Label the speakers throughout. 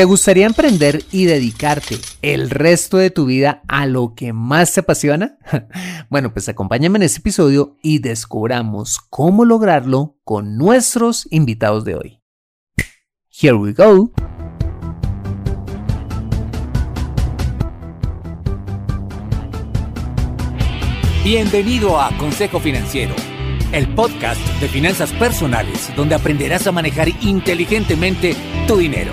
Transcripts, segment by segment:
Speaker 1: ¿Te gustaría emprender y dedicarte el resto de tu vida a lo que más te apasiona? Bueno, pues acompáñame en este episodio y descubramos cómo lograrlo con nuestros invitados de hoy. Here we go.
Speaker 2: Bienvenido a Consejo Financiero, el podcast de finanzas personales donde aprenderás a manejar inteligentemente tu dinero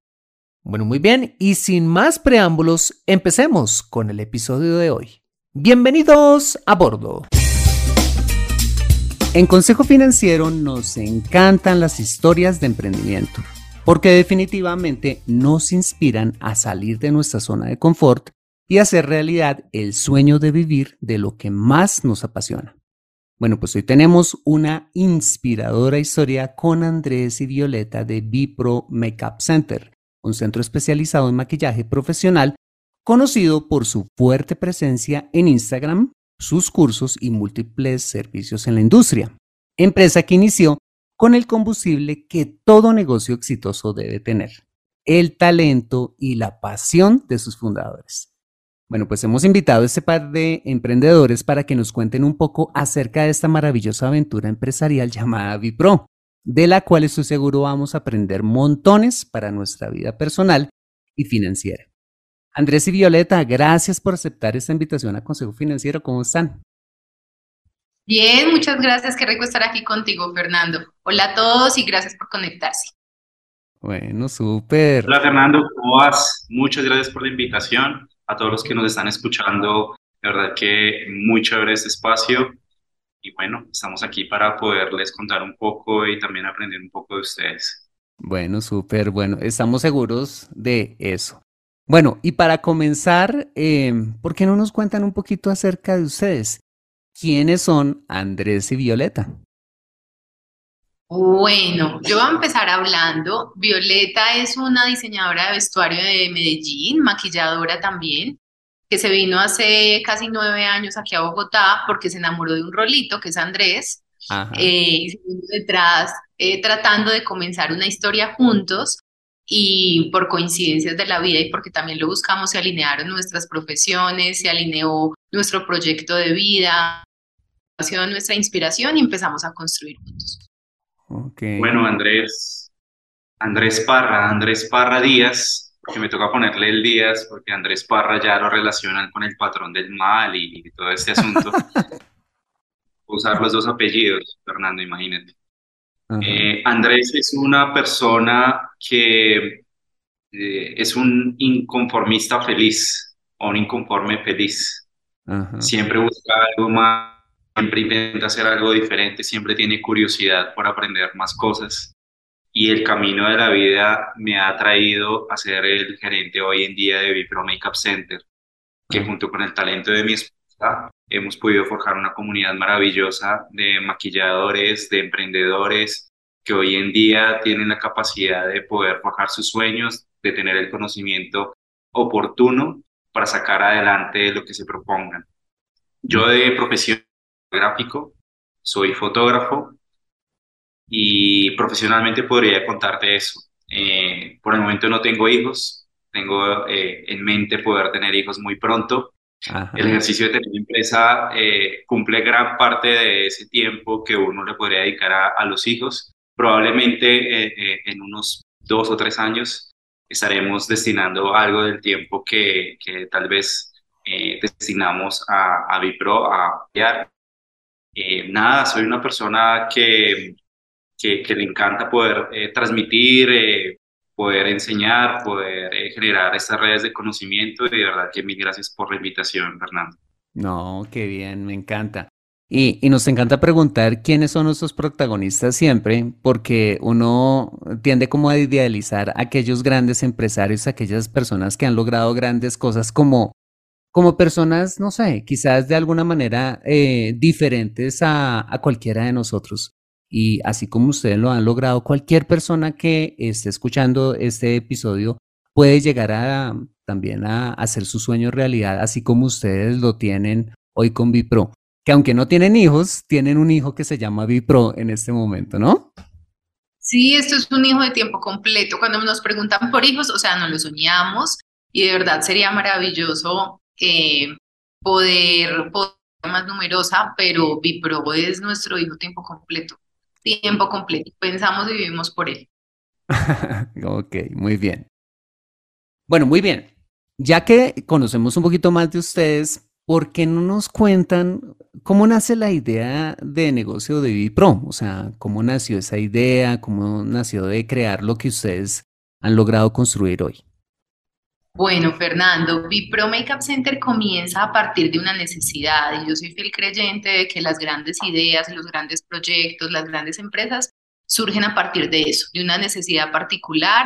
Speaker 1: Bueno, muy bien, y sin más preámbulos, empecemos con el episodio de hoy. Bienvenidos a bordo. En Consejo Financiero nos encantan las historias de emprendimiento, porque definitivamente nos inspiran a salir de nuestra zona de confort y hacer realidad el sueño de vivir de lo que más nos apasiona. Bueno, pues hoy tenemos una inspiradora historia con Andrés y Violeta de Bipro Makeup Center un centro especializado en maquillaje profesional conocido por su fuerte presencia en Instagram, sus cursos y múltiples servicios en la industria. Empresa que inició con el combustible que todo negocio exitoso debe tener, el talento y la pasión de sus fundadores. Bueno, pues hemos invitado a este par de emprendedores para que nos cuenten un poco acerca de esta maravillosa aventura empresarial llamada Vipro de la cual estoy seguro vamos a aprender montones para nuestra vida personal y financiera. Andrés y Violeta, gracias por aceptar esta invitación a Consejo Financiero. ¿Cómo están?
Speaker 3: Bien, muchas gracias. Qué rico estar aquí contigo, Fernando. Hola a todos y gracias por conectarse.
Speaker 1: Bueno, súper.
Speaker 4: Hola, Fernando, ¿cómo vas? Muchas gracias por la invitación. A todos los que nos están escuchando, de verdad que muy chévere este espacio y bueno, estamos aquí para poderles contar un poco y también aprender un poco de ustedes.
Speaker 1: Bueno, súper bueno, estamos seguros de eso. Bueno, y para comenzar, em, ¿por qué no nos cuentan un poquito acerca de ustedes? ¿Quiénes son Andrés y Violeta?
Speaker 3: Bueno, yo voy a empezar hablando. Violeta es una diseñadora de vestuario de Medellín, maquilladora también que se vino hace casi nueve años aquí a Bogotá porque se enamoró de un rolito que es Andrés. Eh, y se vino detrás eh, tratando de comenzar una historia juntos y por coincidencias de la vida y porque también lo buscamos, se alinearon nuestras profesiones, se alineó nuestro proyecto de vida, ha sido nuestra inspiración y empezamos a construir juntos.
Speaker 4: Bueno, Andrés, Andrés Parra, Andrés Parra Díaz, que me toca ponerle el Díaz, porque Andrés Parra ya lo relacionan con el patrón del mal y, todo este asunto. Usar los dos apellidos, Fernando, imagínate. Eh, Andrés es una persona que eh, es un inconformista feliz o un inconforme feliz. Siempre busca algo más, siempre intenta hacer algo diferente, siempre tiene curiosidad por aprender más cosas y el camino de la vida me ha traído a ser el gerente hoy en día de Vipro Makeup Center, que junto con el talento de mi esposa hemos podido forjar una comunidad maravillosa de maquilladores, de emprendedores que hoy en día tienen la capacidad de poder forjar sus sueños, de tener el conocimiento oportuno para sacar adelante lo que se propongan. Yo de profesión gráfico, soy fotógrafo y profesionalmente podría contarte eso. Eh, por el momento no tengo hijos, tengo eh, en mente poder tener hijos muy pronto. El ejercicio de tener empresa eh, cumple gran parte de ese tiempo que uno le podría dedicar a, los hijos. Probablemente en unos dos o tres años estaremos destinando algo del tiempo que, que tal vez destinamos a, a Bipro a eh, nada, soy una persona que, que, le encanta poder eh, transmitir, eh, poder enseñar, poder generar estas redes de conocimiento y de verdad que mil gracias por la invitación, Fernando.
Speaker 1: No, qué bien, me encanta. Y, y, nos encanta preguntar quiénes son nuestros protagonistas siempre, porque uno tiende como a idealizar a aquellos grandes empresarios, aquellas personas que han logrado grandes cosas como como personas, no sé, quizás de alguna manera eh, diferentes a, cualquiera de nosotros. Y así como ustedes lo han logrado, cualquier persona que esté escuchando este episodio puede llegar a también a hacer su sueño realidad, así como ustedes lo tienen hoy con Vipro. Que aunque no tienen hijos, tienen un hijo que se llama Vipro en este momento, ¿no?
Speaker 3: Sí, esto es un hijo de tiempo completo. Cuando nos preguntan por hijos, o sea, no lo soñamos y de verdad sería maravilloso eh, poder, poder más numerosa, pero Bipro es nuestro hijo tiempo completo, tiempo completo. Pensamos y vivimos por él.
Speaker 1: ok, muy bien. Bueno, muy bien. Ya que conocemos un poquito más de ustedes, ¿por qué no nos cuentan cómo nace la idea de negocio de Bipro? O sea, ¿cómo nació esa idea? ¿Cómo nació de crear lo que ustedes han logrado construir hoy?
Speaker 3: Bueno, Fernando, Vipro Makeup Center comienza a partir de una necesidad y yo soy fiel creyente de que las grandes ideas, los grandes proyectos, las grandes empresas surgen a partir de eso, de una necesidad particular,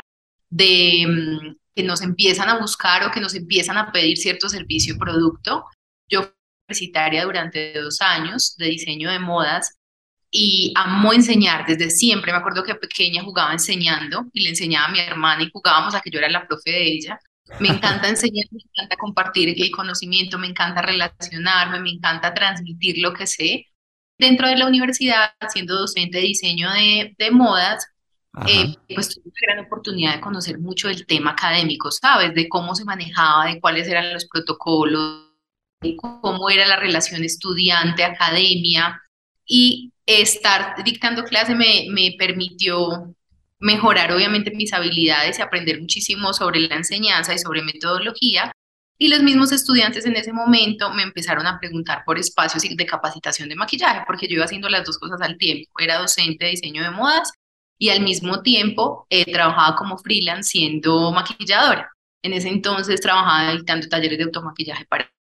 Speaker 3: de mm, que nos empiezan a buscar o que nos empiezan a pedir cierto servicio o producto. Yo fui universitaria durante dos años de diseño de modas y amo enseñar desde siempre. Me acuerdo que pequeña jugaba enseñando y le enseñaba a mi hermana y jugábamos a que yo era la profe de ella. Me encanta enseñar, me encanta compartir el conocimiento, me encanta relacionarme, me encanta transmitir lo que sé. Dentro de la universidad, siendo docente de diseño de, de modas, eh, pues tuve una gran oportunidad de conocer mucho del tema académico, ¿sabes? De cómo se manejaba, de cuáles eran los protocolos, de cómo era la relación estudiante-academia. Y estar dictando clase me, me permitió mejorar obviamente mis habilidades y aprender muchísimo sobre la enseñanza y sobre metodología. Y los mismos estudiantes en ese momento me empezaron a preguntar por espacios de capacitación de maquillaje, porque yo iba haciendo las dos cosas al tiempo. Era docente de diseño de modas y al mismo tiempo eh, trabajaba como freelance siendo maquilladora. En ese entonces trabajaba editando talleres de automaquillaje para...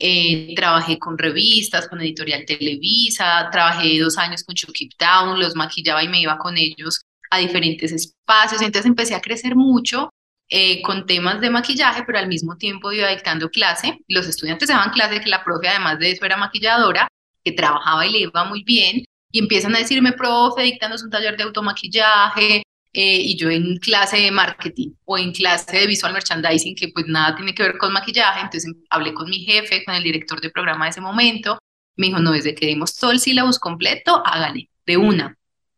Speaker 3: Eh, trabajé con revistas, con Editorial Televisa, trabajé dos años con Keep Down, los maquillaba y me iba con ellos a diferentes espacios. Entonces empecé a crecer mucho eh, con temas de maquillaje, pero al mismo tiempo iba dictando clase. Los estudiantes daban clase, que la profe además de eso era maquilladora, que trabajaba y le iba muy bien. Y empiezan a decirme, profe, dictándonos un taller de automaquillaje, eh, y yo en clase de marketing o en clase de visual merchandising, que pues nada tiene que ver con maquillaje. Entonces hablé con mi jefe, con el director de programa de ese momento. Me dijo, no, desde que dimos todo el sílabus completo, hágale, de una.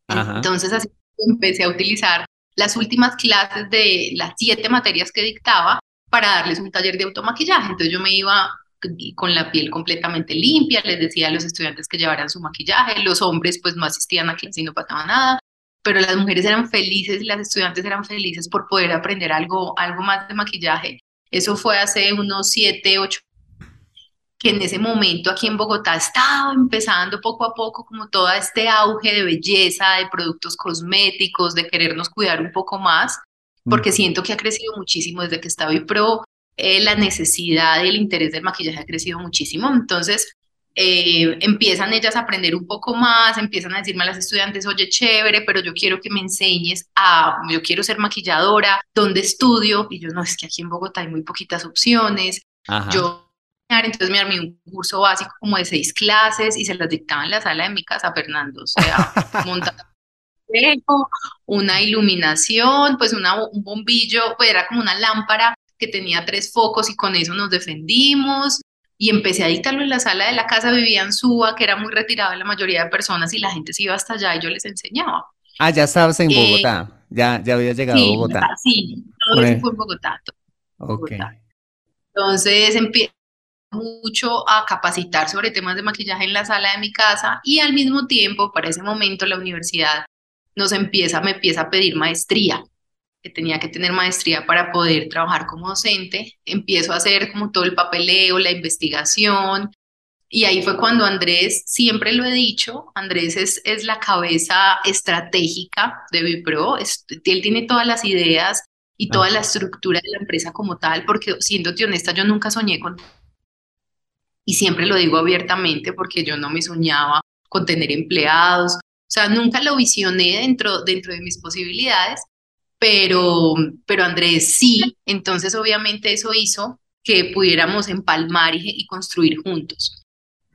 Speaker 3: Entonces así empecé a utilizar las últimas clases de las siete materias que dictaba para darles un taller de automaquillaje. Entonces yo me iba con la piel completamente limpia, les decía a los estudiantes que llevaran su maquillaje, los hombres pues no asistían a clase y no pasaba nada, pero las mujeres eran felices y las estudiantes eran felices por poder aprender algo, algo más de maquillaje. Eso fue hace unos siete, ocho que en ese momento aquí en Bogotá estaba empezando poco a poco como todo este auge de belleza, de productos cosméticos, de querernos cuidar un poco más, porque siento que ha crecido muchísimo desde que estaba Pro, eh, la necesidad y el interés del maquillaje ha crecido muchísimo. Entonces, eh, empiezan ellas a aprender un poco más, empiezan a decirme a las estudiantes, oye, chévere, pero yo quiero que me enseñes a, yo quiero ser maquilladora, ¿dónde estudio? Y yo, no, es que aquí en Bogotá hay muy poquitas opciones. Yo entonces me armé un curso básico como de seis clases y se las dictaba en la sala de mi casa, Fernando. O sea, montar una iluminación, pues una, un bombillo, pues era como una lámpara que tenía tres focos y con eso nos defendimos. Y empecé a dictarlo en la sala de la casa, vivía en Suba, que era muy retirada la mayoría de personas y la gente se iba hasta allá y yo les enseñaba.
Speaker 1: Ah, ya estabas en eh, Bogotá, ya, ya había llegado a Bogotá.
Speaker 3: Sí, todo eso fue en Bogotá. Entonces empecé mucho a capacitar sobre temas de maquillaje en la sala de mi casa y al mismo tiempo, para ese momento, la universidad nos empieza, me empieza a pedir maestría, que tenía que tener maestría para poder trabajar como docente. Empiezo a hacer como todo el papeleo, la investigación, y ahí fue cuando Andrés, siempre lo he dicho, Andrés es, es la cabeza estratégica de Vipro, él tiene todas las ideas y toda la estructura de la empresa como tal, porque siéndote honesta, yo nunca soñé con y siempre lo digo abiertamente porque yo no me soñaba con tener empleados, o sea, nunca lo visioné dentro, dentro de mis posibilidades, pero, pero Andrés sí, entonces obviamente eso hizo que pudiéramos empalmar y, construir juntos.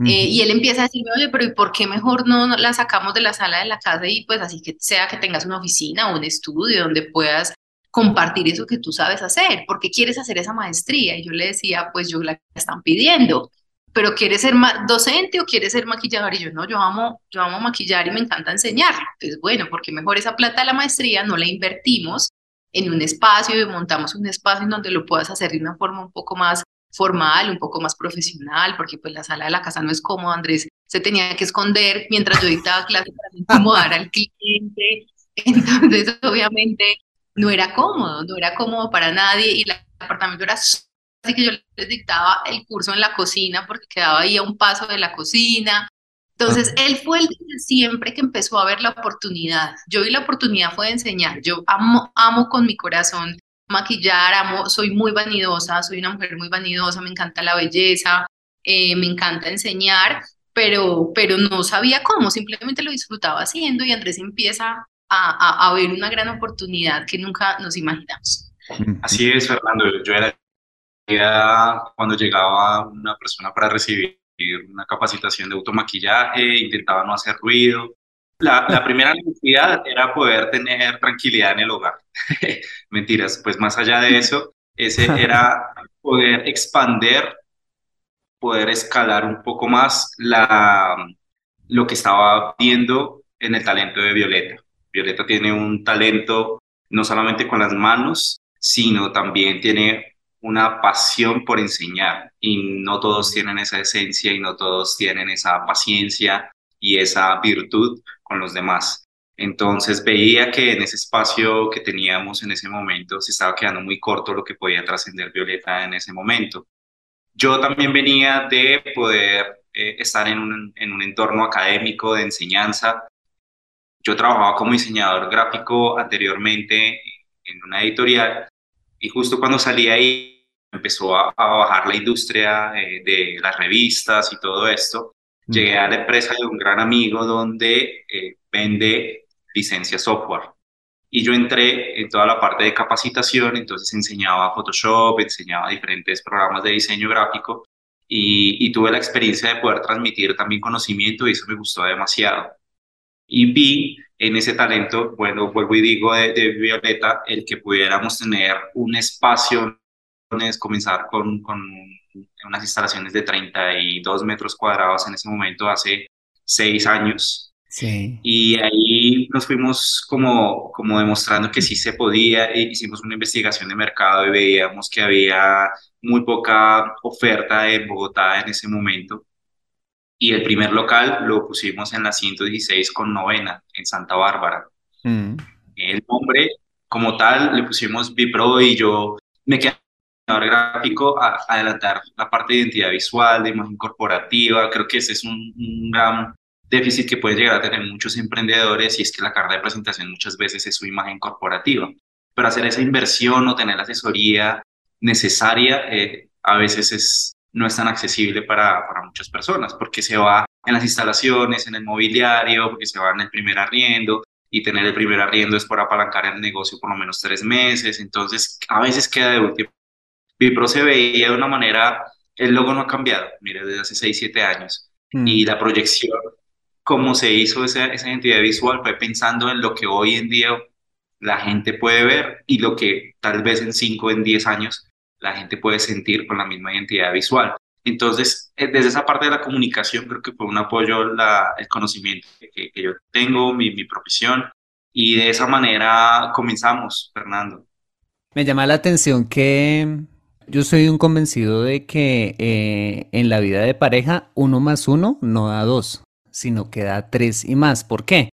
Speaker 3: Eh, y él empieza a decirme, oye, pero ¿y por qué mejor no la sacamos de la sala de la casa y pues así que sea que tengas una oficina o un estudio donde puedas compartir eso que tú sabes hacer? ¿Por qué quieres hacer esa maestría? Y yo le decía, pues yo la están pidiendo pero ¿quieres ser docente o quieres ser maquillador? Y yo, no, yo amo, yo amo maquillar y me encanta enseñar. Entonces, bueno, porque mejor esa plata de la maestría no la invertimos en un espacio y montamos un espacio en donde lo puedas hacer de una forma un poco más formal, un poco más profesional, porque pues la sala de la casa no es cómoda, Andrés se tenía que esconder mientras yo dictaba clase para incomodar al cliente, entonces obviamente no era cómodo, no era cómodo para nadie y el apartamento era Así que yo les dictaba el curso en la cocina porque quedaba ahí a un paso de la cocina. Entonces, él fue el que siempre que empezó a ver la oportunidad. Yo vi la oportunidad fue de enseñar. Yo amo, amo con mi corazón maquillar, amo, soy muy vanidosa, soy una mujer muy vanidosa, me encanta la belleza, eh, me encanta enseñar, pero, pero no sabía cómo, simplemente lo disfrutaba haciendo y Andrés empieza a, a ver una gran oportunidad que nunca nos imaginamos.
Speaker 4: Así es, Fernando. Yo era cuando llegaba una persona para recibir una capacitación de automaquillaje, intentaba no hacer ruido. La, la primera necesidad era poder tener tranquilidad en el hogar. Mentiras, pues más allá de eso, ese era poder expander, poder escalar un poco más la, lo que estaba viendo en el talento de Violeta. Violeta tiene un talento no solamente con las manos, sino también tiene una pasión por enseñar y no todos tienen esa esencia y no todos tienen esa paciencia y esa virtud con los demás. Entonces veía que en ese espacio que teníamos en ese momento se estaba quedando muy corto lo que podía trascender Violeta en ese momento. Yo también venía de poder eh, estar en un, en un entorno académico de enseñanza. Yo trabajaba como diseñador gráfico anteriormente en una editorial y justo cuando salí ahí empezó a, bajar la industria eh, de las revistas y todo esto, llegué a la empresa de un gran amigo donde eh, vende licencia software. Y yo entré en toda la parte de capacitación, entonces enseñaba Photoshop, enseñaba diferentes programas de diseño gráfico y, tuve la experiencia de poder transmitir también conocimiento y eso me gustó demasiado. Y vi en ese talento, bueno, vuelvo y digo de, de Violeta, el que pudiéramos tener un espacio es comenzar con, con unas instalaciones de 32 metros cuadrados en ese momento, hace seis años.
Speaker 1: Sí.
Speaker 4: Y ahí nos fuimos como, como demostrando que sí se podía, e hicimos una investigación de mercado y veíamos que había muy poca oferta en Bogotá en ese momento. Y el primer local lo pusimos en la 116 con novena, en Santa Bárbara. Mm. El nombre como tal le pusimos Bipro y yo me quedé gráfico a, adelantar la parte de identidad visual, de imagen corporativa. Creo que ese es un, gran déficit que puede llegar a tener muchos emprendedores y es que la carta de presentación muchas veces es su imagen corporativa. Pero hacer esa inversión o tener la asesoría necesaria eh, a veces es no es tan accesible para, para muchas personas, porque se va en las instalaciones, en el mobiliario, porque se va en el primer arriendo, y tener el primer arriendo es por apalancar el negocio por lo menos tres meses, entonces a veces queda de último. Vipro se veía de una manera, el logo no ha cambiado, mire, desde hace 6, 7 años, mm. y la proyección, cómo se hizo esa, esa identidad visual, fue pensando en lo que hoy en día la gente puede ver y lo que tal vez en 5, en 10 años la gente puede sentir con la misma identidad visual. Entonces, eh, desde esa parte de la comunicación, creo que fue un apoyo la, el conocimiento que, que yo tengo, mi, mi, profesión, y de esa manera comenzamos, Fernando.
Speaker 1: Me llama la atención que yo soy un convencido de que eh, en la vida de pareja, uno más uno no da dos, sino que da tres y más. ¿Por qué?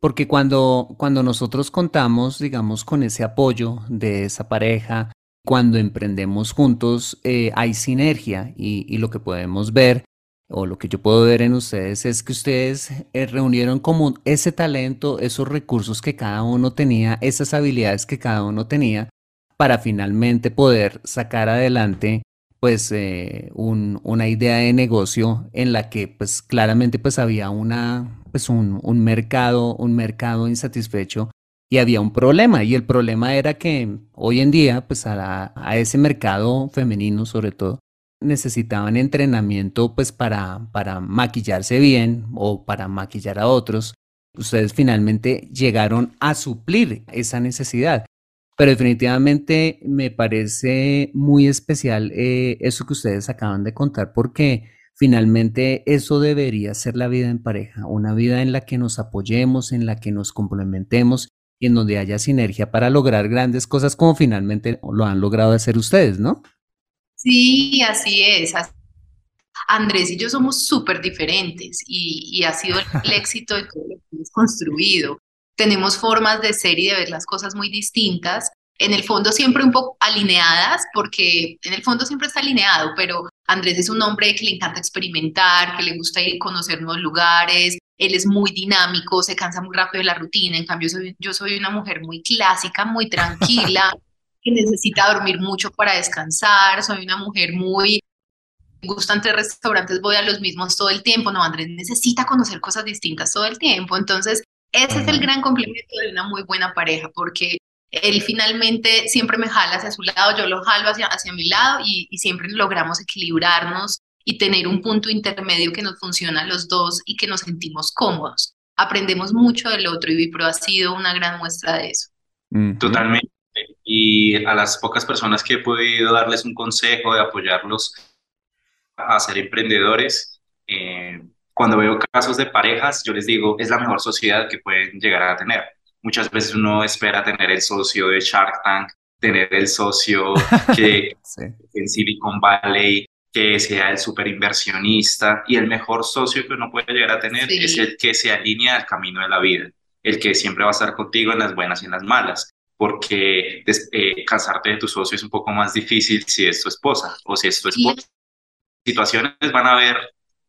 Speaker 1: Porque cuando, cuando nosotros contamos, digamos, con ese apoyo de esa pareja, cuando emprendemos juntos eh, hay sinergia y, lo que podemos ver o lo que yo puedo ver en ustedes es que ustedes eh, reunieron como ese talento, esos recursos que cada uno tenía, esas habilidades que cada uno tenía para finalmente poder sacar adelante pues eh, una idea de negocio en la que pues claramente pues había una pues un, mercado un mercado insatisfecho y había un problema y el problema era que hoy en día pues a, ese mercado femenino sobre todo necesitaban entrenamiento pues para, para maquillarse bien o para maquillar a otros. Ustedes finalmente llegaron a suplir esa necesidad. Pero definitivamente me parece muy especial eh, eso que ustedes acaban de contar porque finalmente eso debería ser la vida en pareja, una vida en la que nos apoyemos, en la que nos complementemos y en donde haya sinergia para lograr grandes cosas como finalmente lo han logrado hacer ustedes, ¿no?
Speaker 3: Sí, así es. Andrés y yo somos súper diferentes y, ha sido el éxito de todo lo que hemos construido. Tenemos formas de ser y de ver las cosas muy distintas. En el fondo siempre un poco alineadas, porque en el fondo siempre está alineado, pero Andrés es un hombre que le encanta experimentar, que le gusta ir a conocer nuevos lugares, él es muy dinámico, se cansa muy rápido de la rutina, en cambio yo soy una mujer muy clásica, muy tranquila, que necesita dormir mucho para descansar, soy una mujer muy... Gustan tres restaurantes, voy a los mismos todo el tiempo. No, Andrés necesita conocer cosas distintas todo el tiempo. Entonces, ese es el gran complemento de una muy buena pareja, porque él finalmente siempre me jala hacia su lado, yo lo jalo hacia, hacia mi lado y, y siempre logramos equilibrarnos y tener un punto intermedio que nos funciona a los dos y que nos sentimos cómodos. Aprendemos mucho del otro y Vipro ha sido una gran muestra de eso.
Speaker 4: Totalmente. Y a las pocas personas que he podido darles un consejo de apoyarlos a ser emprendedores, eh, cuando veo casos de parejas, yo les digo, es la mejor sociedad que pueden llegar a tener. Muchas veces uno espera tener el socio de Shark Tank, tener el socio que en Silicon Valley que sea el super inversionista y el mejor socio que uno puede llegar a tener es el que se alinea al camino de la vida, el que siempre va a estar contigo en las buenas y en las malas, porque eh, cansarte de tu socio es un poco más difícil si es tu esposa o si es tu esposa. Situaciones van a haber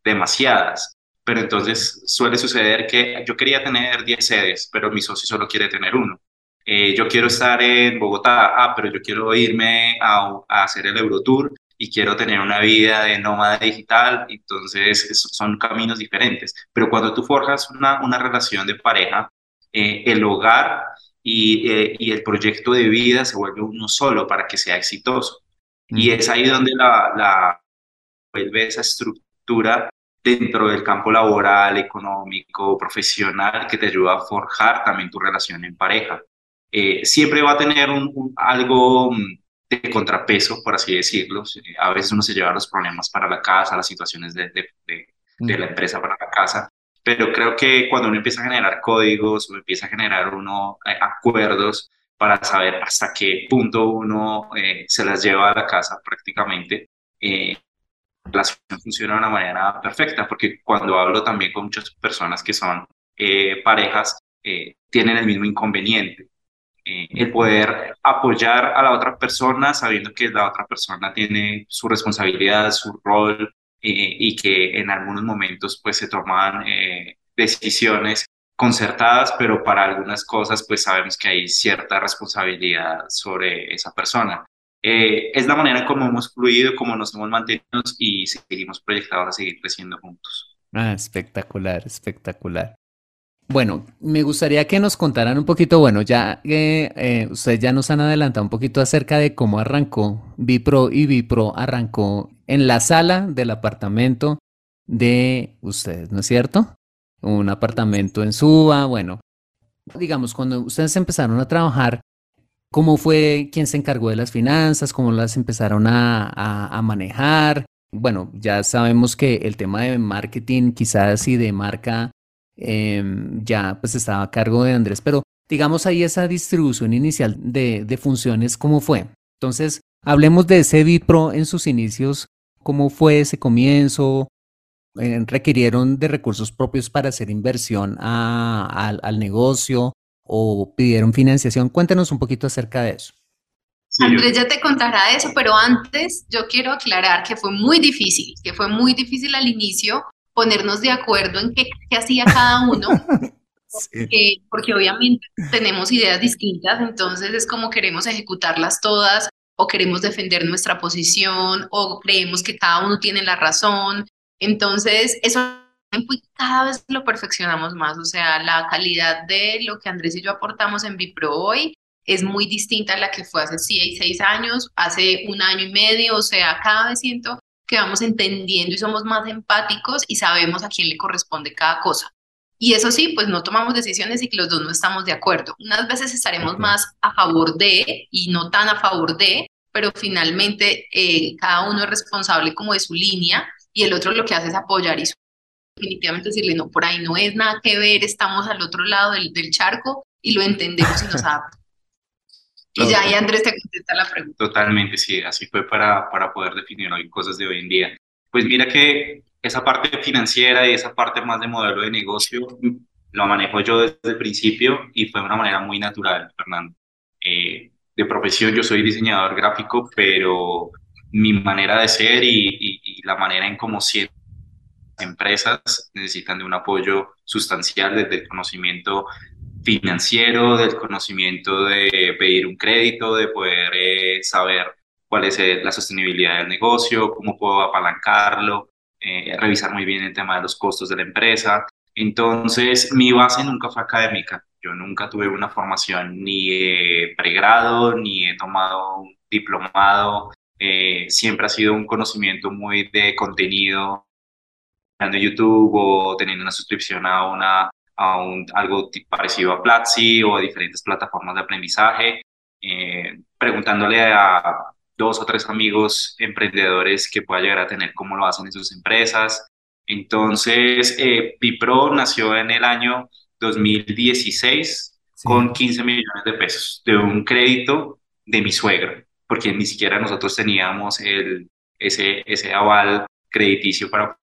Speaker 4: demasiadas, pero entonces suele suceder que yo quería tener 10 sedes, pero mi socio solo quiere tener uno. Eh, yo quiero estar en Bogotá, ah, pero yo quiero irme a, a hacer el Eurotour y quiero tener una vida de nómada digital, entonces son caminos diferentes. Pero cuando tú forjas una, una relación de pareja, eh, el hogar y, eh, y, el proyecto de vida se vuelve uno solo para que sea exitoso. Y es ahí donde la, la vuelve esa estructura dentro del campo laboral, económico, profesional, que te ayuda a forjar también tu relación en pareja. Eh, siempre va a tener un algo mm, de contrapeso, por así decirlo. A veces uno se lleva los problemas para la casa, las situaciones de, de, de, la empresa para la casa, pero creo que cuando uno empieza a generar códigos o empieza a generar uno eh, acuerdos para saber hasta qué punto uno eh, se las lleva a la casa prácticamente, eh, la situación funciona de una manera perfecta, porque cuando hablo también con muchas personas que son eh, parejas, tienen el mismo inconveniente eh, el poder apoyar a la otra persona sabiendo que la otra persona tiene su responsabilidad, su rol eh, y que en algunos momentos pues se toman eh, decisiones concertadas, pero para algunas cosas pues sabemos que hay cierta responsabilidad sobre esa persona. Eh, es la manera en cómo hemos fluido, cómo nos hemos mantenido y seguimos proyectados a seguir creciendo juntos.
Speaker 1: Ah, espectacular, espectacular. Bueno, me gustaría que nos contaran un poquito, bueno, ya eh, ustedes ya nos han adelantado un poquito acerca de cómo arrancó Bipro y Bipro arrancó en la sala del apartamento de ustedes, ¿no es cierto? Un apartamento en Suba, bueno, digamos, cuando ustedes empezaron a trabajar, ¿cómo fue quién se encargó de las finanzas? ¿Cómo las empezaron a, manejar? Bueno, ya sabemos que el tema de marketing quizás y de marca Em, ya pues estaba a cargo de Andrés, pero digamos ahí esa distribución inicial de, funciones, ¿cómo fue? Entonces, hablemos de ese Bipro en sus inicios, ¿cómo fue ese comienzo? Eh, ¿Requirieron de recursos propios para hacer inversión al negocio o pidieron financiación? Cuéntenos un poquito acerca de eso.
Speaker 3: Andrés ya te contará eso, pero antes yo quiero aclarar que fue muy difícil, que fue muy difícil al inicio ponernos de acuerdo en qué, hacía cada uno, porque, obviamente tenemos ideas distintas, entonces es como queremos ejecutarlas todas o queremos defender nuestra posición o creemos que cada uno tiene la razón. Entonces, eso cada vez lo perfeccionamos más, o sea, la calidad de lo que Andrés y yo aportamos en Bipro hoy es muy distinta a la que fue hace seis, seis años, hace un año y medio, o sea, cada vez siento que vamos entendiendo y somos más empáticos y sabemos a quién le corresponde cada cosa. Y eso sí, pues no tomamos decisiones y que los dos no estamos de acuerdo. Unas veces estaremos más a favor de y no tan a favor de, pero finalmente eh, cada uno es responsable como de su línea y el otro lo que hace es apoyar y definitivamente decirle, no, por ahí no es nada que ver, estamos al otro lado del, del charco y lo entendemos y nos adaptamos. Y ya ahí Andrés te contesta la pregunta.
Speaker 4: Totalmente, sí, así fue para, para poder definir hoy cosas de hoy en día. Pues mira que esa parte financiera y esa parte más de modelo de negocio lo manejo yo desde el principio y fue de una manera muy natural, Fernando. Eh, de profesión yo soy diseñador gráfico, pero mi manera de ser y, y, la manera en cómo siento empresas necesitan de un apoyo sustancial desde el conocimiento financiero, del conocimiento de pedir un crédito, de poder eh, saber cuál es eh, la sostenibilidad del negocio, cómo puedo apalancarlo, eh, revisar muy bien el tema de los costos de la empresa. Entonces, mi base nunca fue académica. Yo nunca tuve una formación ni pregrado, ni he tomado un diplomado. siempre ha sido un conocimiento muy de contenido de YouTube o teniendo una suscripción a una a un, algo parecido a Platzi o a diferentes plataformas de aprendizaje, eh, preguntándole a dos o tres amigos emprendedores que pueda llegar a tener cómo lo hacen en sus empresas. Entonces, eh, Bipro nació en el año 2016 con 15 millones de pesos de un crédito de mi suegro, porque ni siquiera nosotros teníamos el, ese, ese aval crediticio para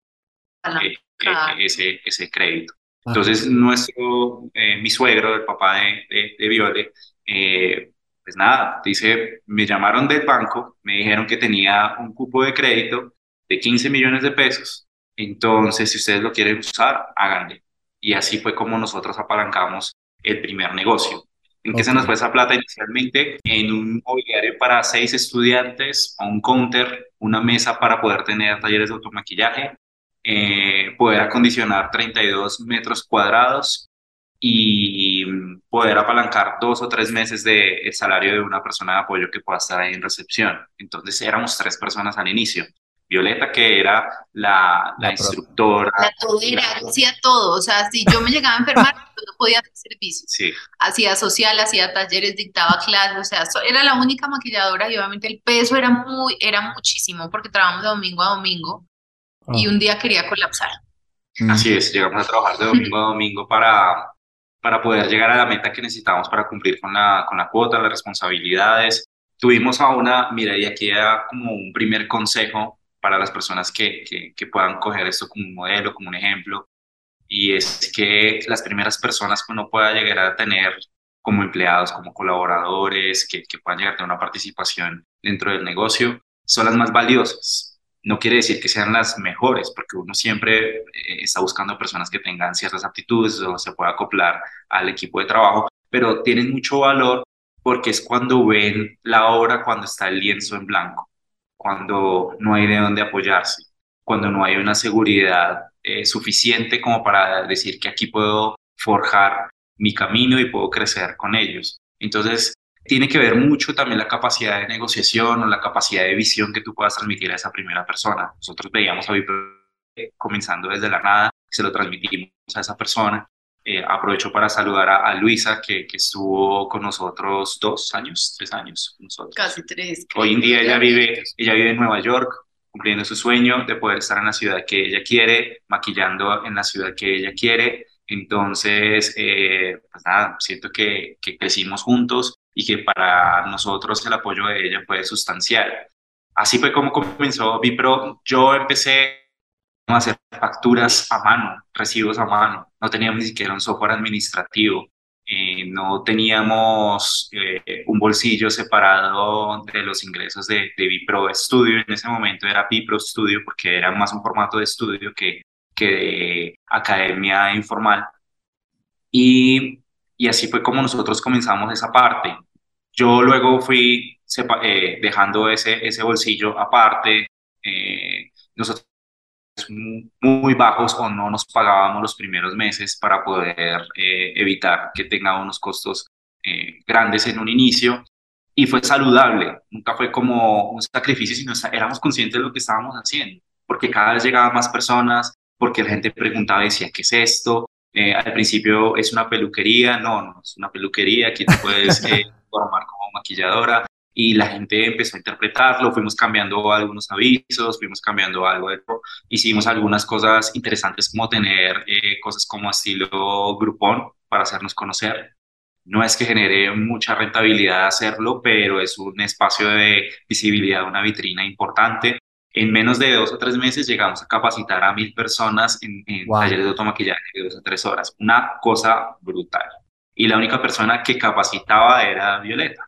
Speaker 4: ese, ese crédito. Entonces, nuestro, eh, mi suegro, el papá de, de, Viole, eh, pues nada, dice, me llamaron del banco, me dijeron que tenía un cupo de crédito de 15 millones de pesos, entonces si ustedes lo quieren usar, háganle. Y así fue como nosotros apalancamos el primer negocio. ¿En qué se nos fue esa plata inicialmente? En un mobiliario para seis estudiantes, un counter, una mesa para poder tener talleres de automaquillaje, eh, poder acondicionar 32 metros cuadrados y poder apalancar dos o tres meses del el salario de una persona de apoyo que pueda estar ahí en recepción. Entonces éramos tres personas al inicio. Violeta, que era la, la, instructora.
Speaker 3: La todera, hacía todo. O sea, si yo me llegaba a enfermar, no podía hacer servicios.
Speaker 4: Sí.
Speaker 3: Hacía social, hacía talleres, dictaba clases. O sea, era la única maquilladora y obviamente el peso era muy, era muchísimo porque trabajamos de domingo a domingo y ah. un día quería colapsar.
Speaker 4: Mm. Así es, llegamos a trabajar de domingo a domingo para, para poder llegar a la meta que necesitábamos para cumplir con la, con la cuota, las responsabilidades. Tuvimos a una, mira, y aquí era como un primer consejo para las personas que, que, que puedan coger esto como un modelo, como un ejemplo, y es que las primeras personas que uno pueda llegar a tener como empleados, como colaboradores, que, que puedan llegar a tener una participación dentro del negocio, son las más valiosas no quiere decir que sean las mejores, porque uno siempre eh, está buscando personas que tengan ciertas aptitudes o se pueda acoplar al equipo de trabajo, pero tienen mucho valor porque es cuando ven la obra cuando está el lienzo en blanco, cuando no hay de dónde apoyarse, cuando no hay una seguridad eh, suficiente como para decir que aquí puedo forjar mi camino y puedo crecer con ellos. Entonces, tiene que ver mucho también la capacidad de negociación o la capacidad de visión que tú puedas transmitir a esa primera persona. Nosotros veíamos a Vipro eh, comenzando desde la nada, se lo transmitimos a esa persona. Eh, aprovecho para saludar a, Luisa, que, que, estuvo con nosotros dos años, tres años nosotros.
Speaker 3: Casi tres.
Speaker 4: Hoy en día ella vive, ella vive en Nueva York, cumpliendo su sueño de poder estar en la ciudad que ella quiere, maquillando en la ciudad que ella quiere. Entonces, eh, pues nada, siento que, que crecimos juntos y que para nosotros el apoyo de ella fue sustancial. Así fue como comenzó Vipro. Yo empecé a hacer facturas a mano, recibos a mano. No teníamos ni siquiera un software administrativo. Eh, no teníamos eh, un bolsillo separado de los ingresos de, de Vipro Studio. En ese momento era Vipro Studio porque era más un formato de estudio que, que de academia informal. Y, y así fue como nosotros comenzamos esa parte. Yo luego fui eh, dejando ese, ese bolsillo aparte. Eh, nosotros muy bajos o no nos pagábamos los primeros meses para poder eh, evitar que tenga unos costos grandes en un inicio y fue saludable, nunca fue como un sacrificio, sino éramos conscientes de lo que estábamos haciendo, porque cada vez llegaban más personas, porque la gente preguntaba, decía, ¿qué es esto? Al principio es una peluquería, no, no es una peluquería, aquí te puedes formar como maquilladora y la gente empezó a interpretarlo, fuimos cambiando algunos avisos, fuimos cambiando algo, de, hicimos algunas cosas interesantes como tener eh, cosas como estilo grupón para hacernos conocer. No es que genere mucha rentabilidad hacerlo, pero es un espacio de visibilidad, una vitrina importante. En menos de dos o tres meses llegamos a capacitar a mil personas en, talleres de automaquillaje de dos o tres horas. Una cosa brutal y la única persona que capacitaba era Violeta.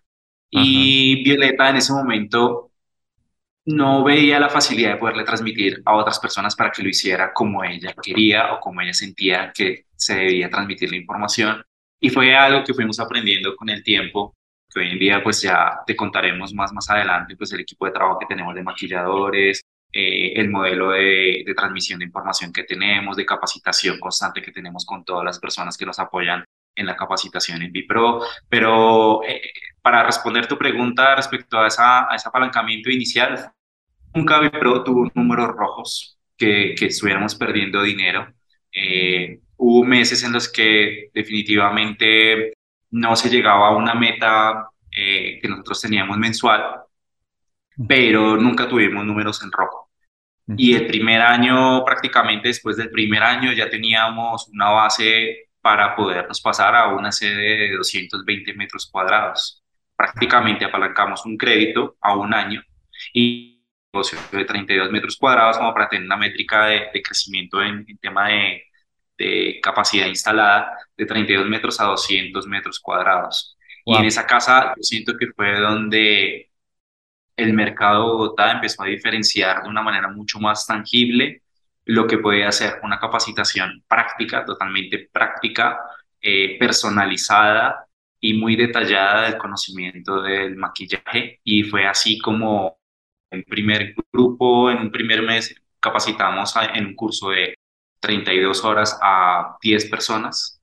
Speaker 4: Y Violeta en ese momento no veía la facilidad de poderle transmitir a otras personas para que lo hiciera como ella quería o como ella sentía que se debía transmitir la información. Y fue algo que fuimos aprendiendo con el tiempo, que hoy en día pues ya te contaremos más más adelante, pues el equipo de trabajo que tenemos de maquilladores, eh, el modelo de, de, transmisión de información que tenemos, de capacitación constante que tenemos con todas las personas que nos apoyan en la capacitación en Bipro, pero eh, para responder tu pregunta respecto a, esa, a ese apalancamiento inicial, nunca Bipro tuvo números rojos que, que estuviéramos perdiendo dinero. Eh, hubo meses en los que definitivamente no se llegaba a una meta eh, que nosotros teníamos mensual, pero nunca tuvimos números en rojo. Y el primer año, prácticamente después del primer año, ya teníamos una base para podernos pasar a una sede de 220 metros cuadrados. Prácticamente apalancamos un crédito a un año y de 32 metros cuadrados como para tener una métrica de, crecimiento en, tema de, de, capacidad instalada de 32 metros a 200 metros cuadrados. Y en esa casa yo siento que fue donde el mercado de Bogotá empezó a diferenciar de una manera mucho más tangible lo que puede hacer una capacitación práctica, totalmente práctica, eh, personalizada y muy detallada del conocimiento del maquillaje. Y fue así como el primer grupo, en un primer mes, capacitamos en un curso de 32 horas a 10 personas.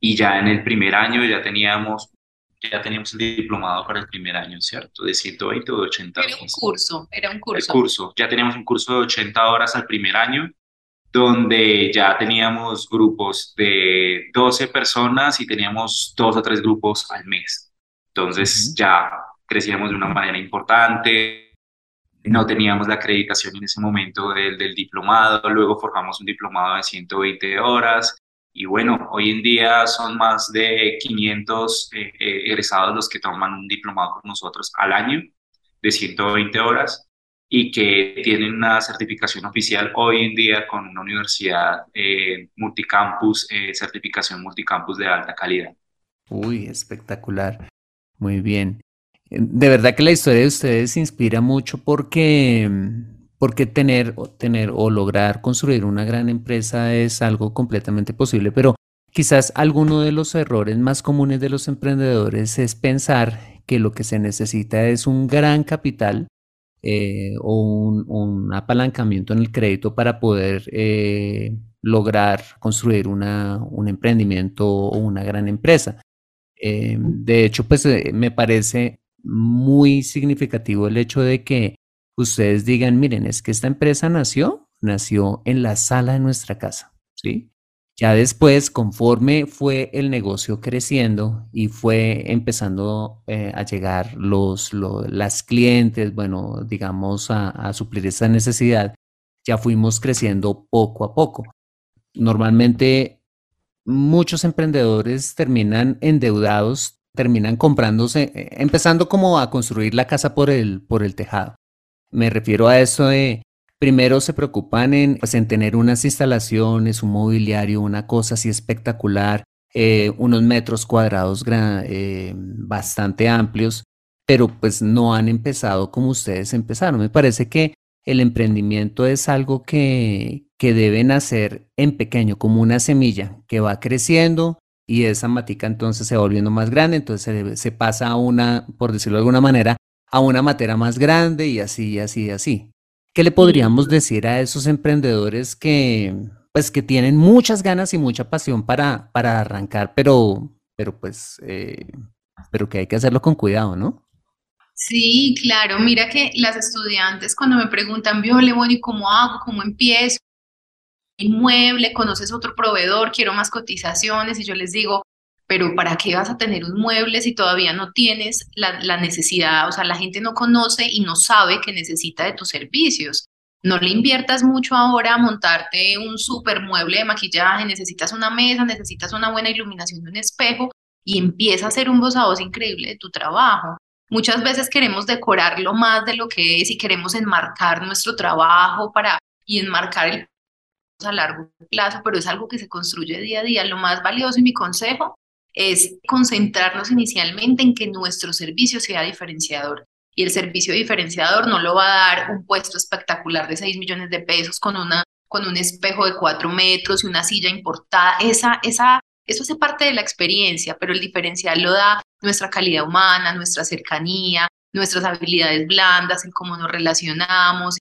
Speaker 4: Y ya en el primer año ya teníamos ya teníamos el diplomado para el primer año, ¿cierto? De 120 o de 80
Speaker 3: Era un curso, era un curso.
Speaker 4: El curso, ya teníamos un curso de 80 horas al primer año, donde ya teníamos grupos de 12 personas y teníamos dos o tres grupos al mes. Entonces ya crecíamos de una manera importante, no teníamos la acreditación en ese momento del, diplomado, luego formamos un diplomado de 120 horas y bueno, hoy en día son más de 500 eh, eh, egresados los que toman un diplomado con nosotros al año de 120 horas y que tienen una certificación oficial hoy en día con una universidad eh, multicampus, certificación multicampus de alta calidad.
Speaker 1: Uy, espectacular. Muy bien. De verdad que la historia de ustedes inspira mucho porque porque tener, tener o lograr construir una gran empresa es algo completamente posible, pero quizás alguno de los errores más comunes de los emprendedores es pensar que lo que se necesita es un gran capital eh, o un, apalancamiento en el crédito para poder eh, lograr construir una, un emprendimiento o una gran empresa. Eh, de hecho, pues me parece muy significativo el hecho de que ustedes digan, miren, es que esta empresa nació, nació en la sala de nuestra casa, ¿sí? Ya después, conforme fue el negocio creciendo y fue empezando eh, a llegar los, las clientes, bueno, digamos, a, suplir esa necesidad, ya fuimos creciendo poco a poco. Normalmente, muchos emprendedores terminan endeudados, terminan comprándose, eh, empezando como a construir la casa por el, por el tejado. Me refiero a eso de primero se preocupan en, pues, en tener unas instalaciones, un mobiliario, una cosa así espectacular, eh, unos metros cuadrados eh, bastante amplios, pero pues no han empezado como ustedes empezaron. Me parece que el emprendimiento es algo que, que deben hacer en pequeño, como una semilla que va creciendo y esa matica entonces se va volviendo más grande, entonces se, se pasa a una, por decirlo de alguna manera, a una materia más grande y así, así, así. ¿Qué le podríamos decir a esos emprendedores que, pues, que tienen muchas ganas y mucha pasión para, para arrancar, pero, pero pues, eh, pero que hay que hacerlo con cuidado, ¿no?
Speaker 3: Sí, claro. Mira que las estudiantes cuando me preguntan, Viole, bueno, ¿y cómo hago? ¿Cómo empiezo? Inmueble, conoces otro proveedor, quiero más cotizaciones y yo les digo, pero ¿para qué vas a tener un mueble si todavía no tienes la, necesidad? O sea, la gente no conoce y no sabe que necesita de tus servicios. No le inviertas mucho ahora a montarte un super mueble de maquillaje, necesitas una mesa, necesitas una buena iluminación de un espejo y empieza a hacer un voz a voz increíble de tu trabajo. Muchas veces queremos decorarlo más de lo que es y queremos enmarcar nuestro trabajo para y enmarcar el a largo plazo, pero es algo que se construye día a día. Lo más valioso y mi consejo es concentrarnos inicialmente en que nuestro servicio sea diferenciador. Y el servicio diferenciador no lo va a dar un puesto espectacular de 6 millones de pesos con, una, con un espejo de 4 metros y una silla importada. Esa, esa, eso hace parte de la experiencia, pero el diferencial lo da nuestra calidad humana, nuestra cercanía, nuestras habilidades blandas, en cómo nos relacionamos,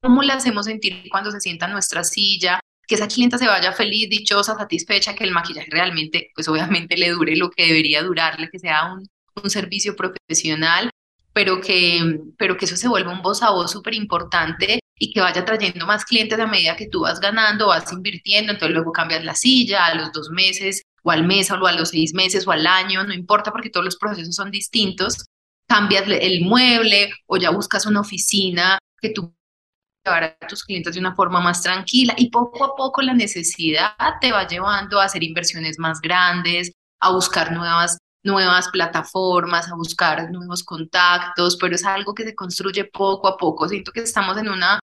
Speaker 3: cómo le hacemos sentir cuando se sienta en nuestra silla, que esa clienta se vaya feliz, dichosa, satisfecha, que el maquillaje realmente, pues obviamente le dure lo que debería durarle, que sea un, un servicio profesional, pero que, pero que eso se vuelva un voz a voz súper importante y que vaya trayendo más clientes a medida que tú vas ganando, vas invirtiendo, entonces luego cambias la silla a los dos meses o al mes o a los seis meses o al año, no importa porque todos los procesos son distintos, cambias el mueble o ya buscas una oficina que tú a tus clientes de una forma más tranquila y poco a poco la necesidad te va llevando a hacer inversiones más grandes, a buscar nuevas, nuevas plataformas, a buscar nuevos contactos, pero es algo que se construye poco a poco. Siento que estamos en una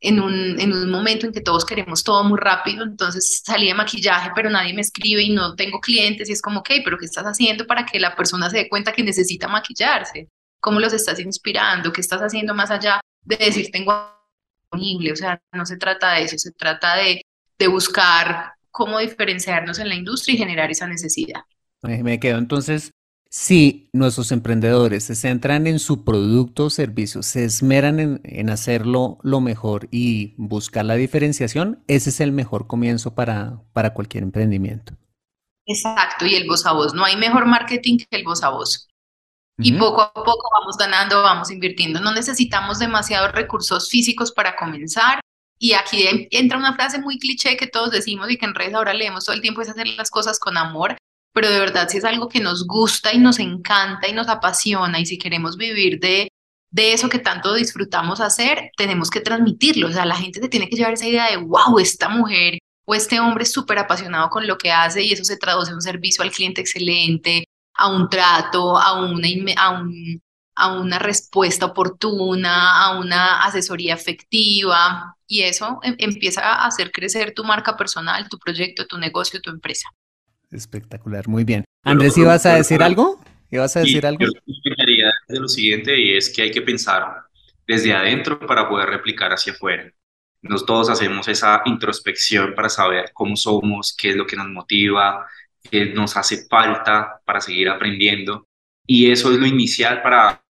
Speaker 3: en un, en un momento en que todos queremos todo muy rápido, entonces salí de maquillaje, pero nadie me escribe y no tengo clientes y es como, ok, pero ¿qué estás haciendo para que la persona se dé cuenta que necesita maquillarse? ¿Cómo los estás inspirando? ¿Qué estás haciendo más allá de decir tengo o sea, no se trata de eso, se trata de, de buscar cómo diferenciarnos en la industria y generar esa necesidad.
Speaker 1: Me quedo entonces, si nuestros emprendedores se centran en su producto o servicio, se esmeran en, en, hacerlo lo mejor y buscar la diferenciación, ese es el mejor comienzo para, para cualquier emprendimiento.
Speaker 3: Exacto, y el voz a voz. No hay mejor marketing que el voz a voz y poco a poco vamos ganando, vamos invirtiendo. No necesitamos demasiados recursos físicos para comenzar. Y aquí entra una frase muy cliché que todos decimos y que en redes ahora leemos todo el tiempo, es hacer las cosas con amor, pero de verdad si es algo que nos gusta y nos encanta y nos apasiona y si queremos vivir de, de eso que tanto disfrutamos hacer, tenemos que transmitirlo. O sea, la gente se tiene que llevar esa idea de, wow, esta mujer o este hombre es súper apasionado con lo que hace y eso se traduce en un servicio al cliente excelente, a un trato, a una, a, a una respuesta oportuna, a una asesoría efectiva y eso em, empieza a hacer crecer tu marca personal, tu proyecto, tu negocio, tu empresa.
Speaker 1: Espectacular, muy bien. Andrés, ¿ibas a decir algo? ¿Ibas a decir algo?
Speaker 4: Yo explicaría de lo siguiente y es que hay que pensar desde adentro para poder replicar hacia afuera. Nos todos hacemos esa introspección para saber cómo somos, qué es lo que nos motiva, que nos hace falta para seguir aprendiendo. Y eso es lo inicial para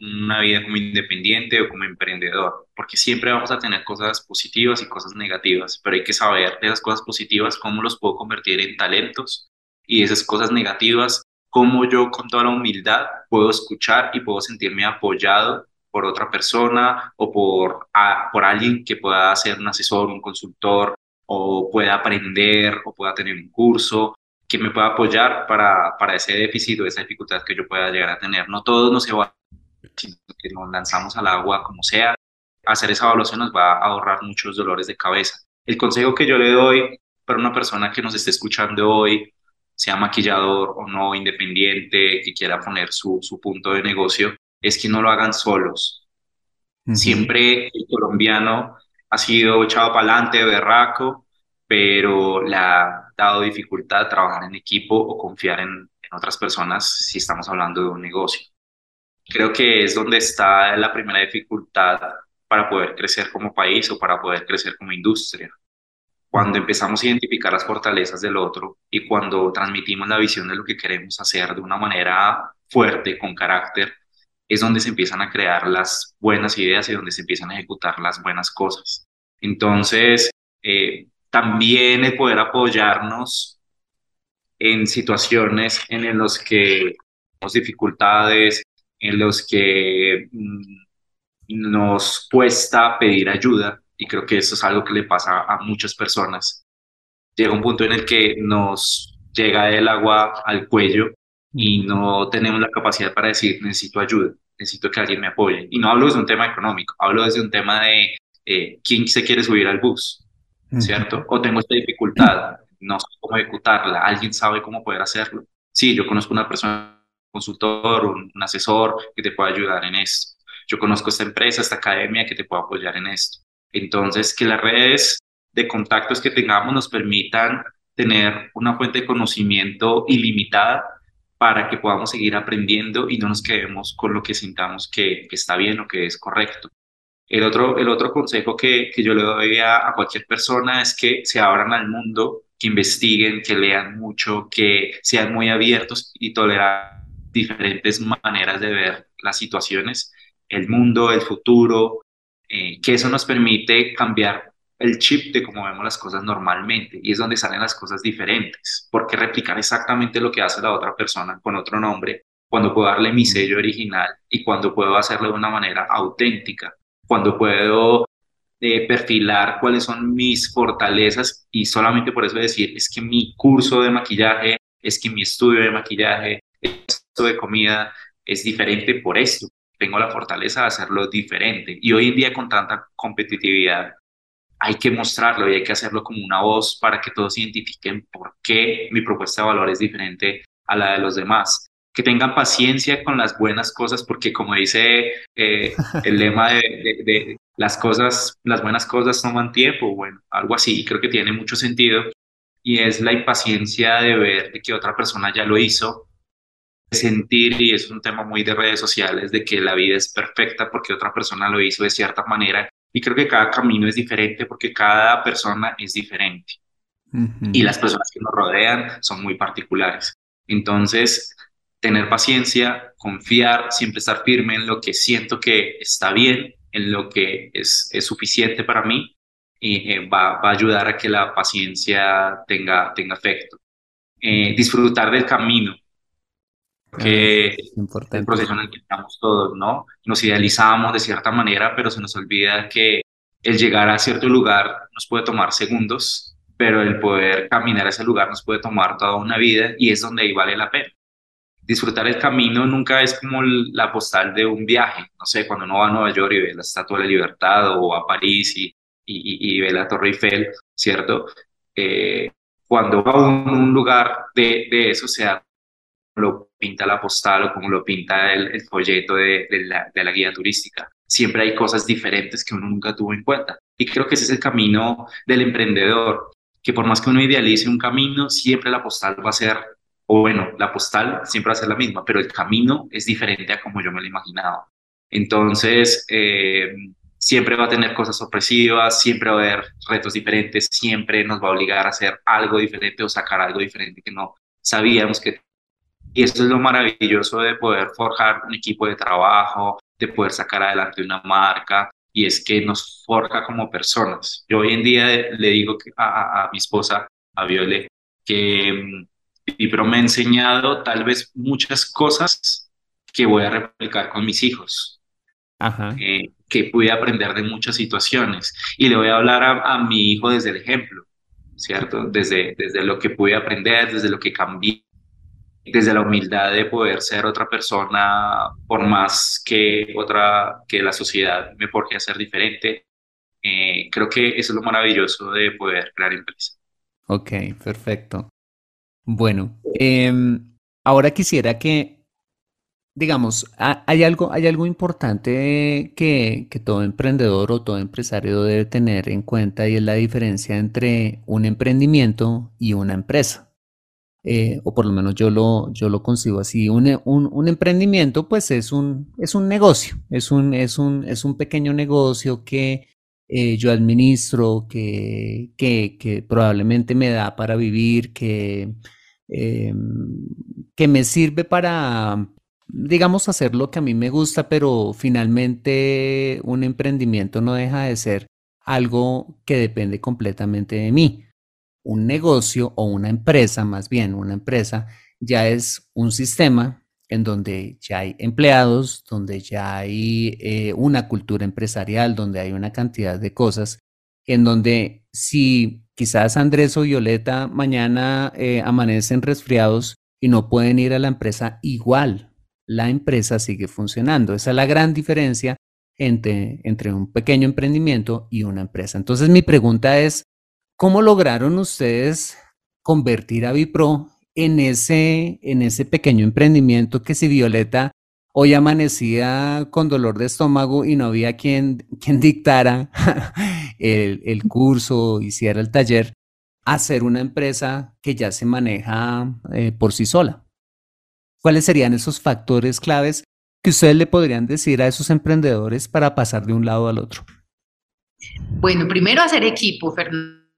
Speaker 4: una vida como independiente o como emprendedor, porque siempre vamos a tener cosas positivas y cosas negativas, pero hay que saber de las cosas positivas cómo los puedo convertir en talentos y esas cosas negativas, cómo yo con toda la humildad puedo escuchar y puedo sentirme apoyado por otra persona o por, por alguien que pueda ser un asesor, un consultor o pueda aprender o pueda tener un curso que me pueda apoyar para, para ese déficit o esa dificultad que yo pueda llegar a tener. No todos nos va que nos lanzamos al agua como sea. Hacer esa evaluación nos va a ahorrar muchos dolores de cabeza. El consejo que yo le doy para una persona que nos esté escuchando hoy, sea maquillador o no, independiente, que quiera poner su, su punto de negocio, es que no lo hagan solos. Siempre el colombiano ha sido echado para adelante, berraco, pero le ha dado dificultad trabajar en equipo o confiar en, en otras personas si estamos hablando de un negocio creo que es donde está la primera dificultad para poder crecer como país o para poder crecer como industria. Cuando empezamos a identificar las fortalezas del otro y cuando transmitimos la visión de lo que queremos hacer de una manera fuerte, con carácter, es donde se empiezan a crear las buenas ideas y donde se empiezan a ejecutar las buenas cosas. Entonces, eh, también el poder apoyarnos en situaciones en las que tenemos dificultades, en los que mm, nos cuesta pedir ayuda y creo que eso es algo que le pasa a muchas personas. Llega un punto en el que nos llega el agua al cuello y no tenemos la capacidad para decir necesito ayuda, necesito que alguien me apoye. Y no hablo desde un tema económico, hablo desde un tema de eh, quién se quiere subir al bus, ¿cierto? O tengo esta dificultad, no sé cómo ejecutarla, alguien sabe cómo poder hacerlo. Sí, yo conozco una persona consultor, un, asesor que te pueda ayudar en esto. Yo conozco esta empresa, esta academia que te pueda apoyar en esto. Entonces, que las redes de contactos que tengamos nos permitan tener una fuente de conocimiento ilimitada para que podamos seguir aprendiendo y no nos quedemos con lo que sintamos que, está bien o que es correcto. El otro, el otro consejo que, que yo le doy a, a, cualquier persona es que se abran al mundo, que investiguen, que lean mucho, que sean muy abiertos y tolerantes diferentes maneras de ver las situaciones, el mundo, el futuro, eh, que eso nos permite cambiar el chip de cómo vemos las cosas normalmente y es donde salen las cosas diferentes, porque replicar exactamente lo que hace la otra persona con otro nombre, cuando puedo darle mi sello original y cuando puedo hacerlo de una manera auténtica, cuando puedo eh, perfilar cuáles son mis fortalezas y solamente por eso decir, es que mi curso de maquillaje, es que mi estudio de maquillaje, de comida es diferente por esto. Tengo la fortaleza de hacerlo diferente. Y hoy en día con tanta competitividad hay que mostrarlo y hay que hacerlo como una voz para que todos identifiquen por qué mi propuesta de valor es diferente a la de los demás. Que tengan paciencia con las buenas cosas, porque como dice eh, el lema de, las cosas, las buenas cosas toman tiempo, bueno, algo así, creo que tiene mucho sentido. Y es la impaciencia de ver que otra persona ya lo hizo sentir, y es un tema muy de redes sociales, de que la vida es perfecta porque otra persona lo hizo de cierta manera. Y creo que cada camino es diferente porque cada persona es diferente. Y las personas que nos rodean son muy particulares. Entonces, tener paciencia, confiar, siempre estar firme en lo que siento que está bien, en lo que es, es suficiente para mí, y eh, va, va, a ayudar a que la paciencia tenga, tenga efecto. Eh, disfrutar del camino, que es el proceso en el que estamos todos, ¿no? Nos idealizamos de cierta manera, pero se nos olvida que el llegar a cierto lugar nos puede tomar segundos, pero el poder caminar a ese lugar nos puede tomar toda una vida y es donde ahí vale la pena. Disfrutar el camino nunca es como la postal de un viaje, no sé, cuando uno va a Nueva York y ve la Estatua de la Libertad o a París y, ve la Torre Eiffel, ¿cierto? Eh, cuando va a un, lugar de, de eso, sea lo pinta la postal o como lo pinta el, folleto de, la, de, la, guía turística. Siempre hay cosas diferentes que uno nunca tuvo en cuenta. Y creo que ese es el camino del emprendedor, que por más que uno idealice un camino, siempre la postal va a ser, o bueno, la postal siempre va a ser la misma, pero el camino es diferente a como yo me lo imaginaba. Entonces, eh, siempre va a tener cosas sorpresivas, siempre va a haber retos diferentes, siempre nos va a obligar a hacer algo diferente o sacar algo diferente que no sabíamos que... Y esto es lo maravilloso de poder forjar un equipo de trabajo, de poder sacar adelante una marca, y es que nos forja como personas. Yo hoy en día le digo a, a mi esposa, a Viole, que Mm, me ha enseñado tal vez muchas cosas que voy a replicar con mis hijos. Ajá. Eh, que pude aprender de muchas situaciones. Y le voy a hablar a, a, mi hijo desde el ejemplo, ¿cierto? Desde, desde lo que pude aprender, desde lo que cambié, desde la humildad de poder ser otra persona, por más que otra, que la sociedad me forje a ser diferente. Eh, creo que eso es lo maravilloso de poder crear empresa.
Speaker 1: Ok, perfecto. Bueno, em, ahora quisiera que, digamos, hay algo, hay algo importante que, que todo emprendedor o todo empresario debe tener en cuenta y es la diferencia entre un emprendimiento y una empresa. Eh, o por lo menos yo lo, yo lo consigo así. Un, un, emprendimiento, pues es un, es un negocio, es un, es, un, es un pequeño negocio que eh, yo administro, que, que, que, probablemente me da para vivir, que, eh, que me sirve para, digamos, hacer lo que a mí me gusta, pero finalmente un emprendimiento no deja de ser algo que depende completamente de mí. Un negocio o una empresa, más bien una empresa, ya es un sistema en donde ya hay empleados, donde ya hay eh, una cultura empresarial, donde hay una cantidad de cosas, en donde si quizás Andrés o Violeta mañana eh, amanecen resfriados y no pueden ir a la empresa, igual la empresa sigue funcionando. Esa es la gran diferencia entre, entre un pequeño emprendimiento y una empresa. Entonces mi pregunta es, ¿Cómo lograron ustedes convertir a Vipro en ese, en ese pequeño emprendimiento que si Violeta hoy amanecía con dolor de estómago y no había quien, quien dictara el, el curso, hiciera el taller, hacer una empresa que ya se maneja eh, por sí sola? ¿Cuáles serían esos factores claves que ustedes le podrían decir a esos emprendedores para pasar de un lado al otro?
Speaker 3: Bueno, primero hacer equipo, Fernando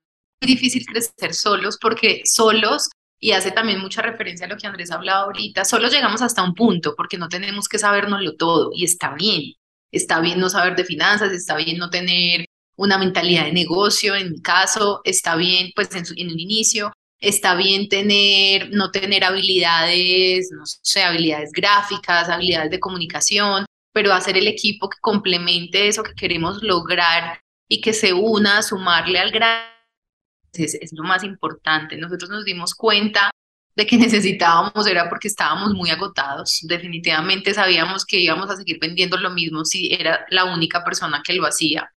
Speaker 3: difícil crecer solos porque solos, y hace también mucha referencia a lo que Andrés hablaba ahorita, solo llegamos hasta un punto porque no tenemos que sabernoslo todo y está bien. Está bien no saber de finanzas, está bien no tener una mentalidad de negocio, en mi caso, está bien pues en, en un inicio, está bien tener, no tener habilidades, no sé, habilidades gráficas, habilidades de comunicación, pero hacer el equipo que complemente eso que queremos lograr y que se una sumarle al gran es, lo más importante. Nosotros nos dimos cuenta de que necesitábamos era porque estábamos muy agotados. Definitivamente sabíamos que íbamos a seguir vendiendo lo mismo si era la única persona que lo hacía,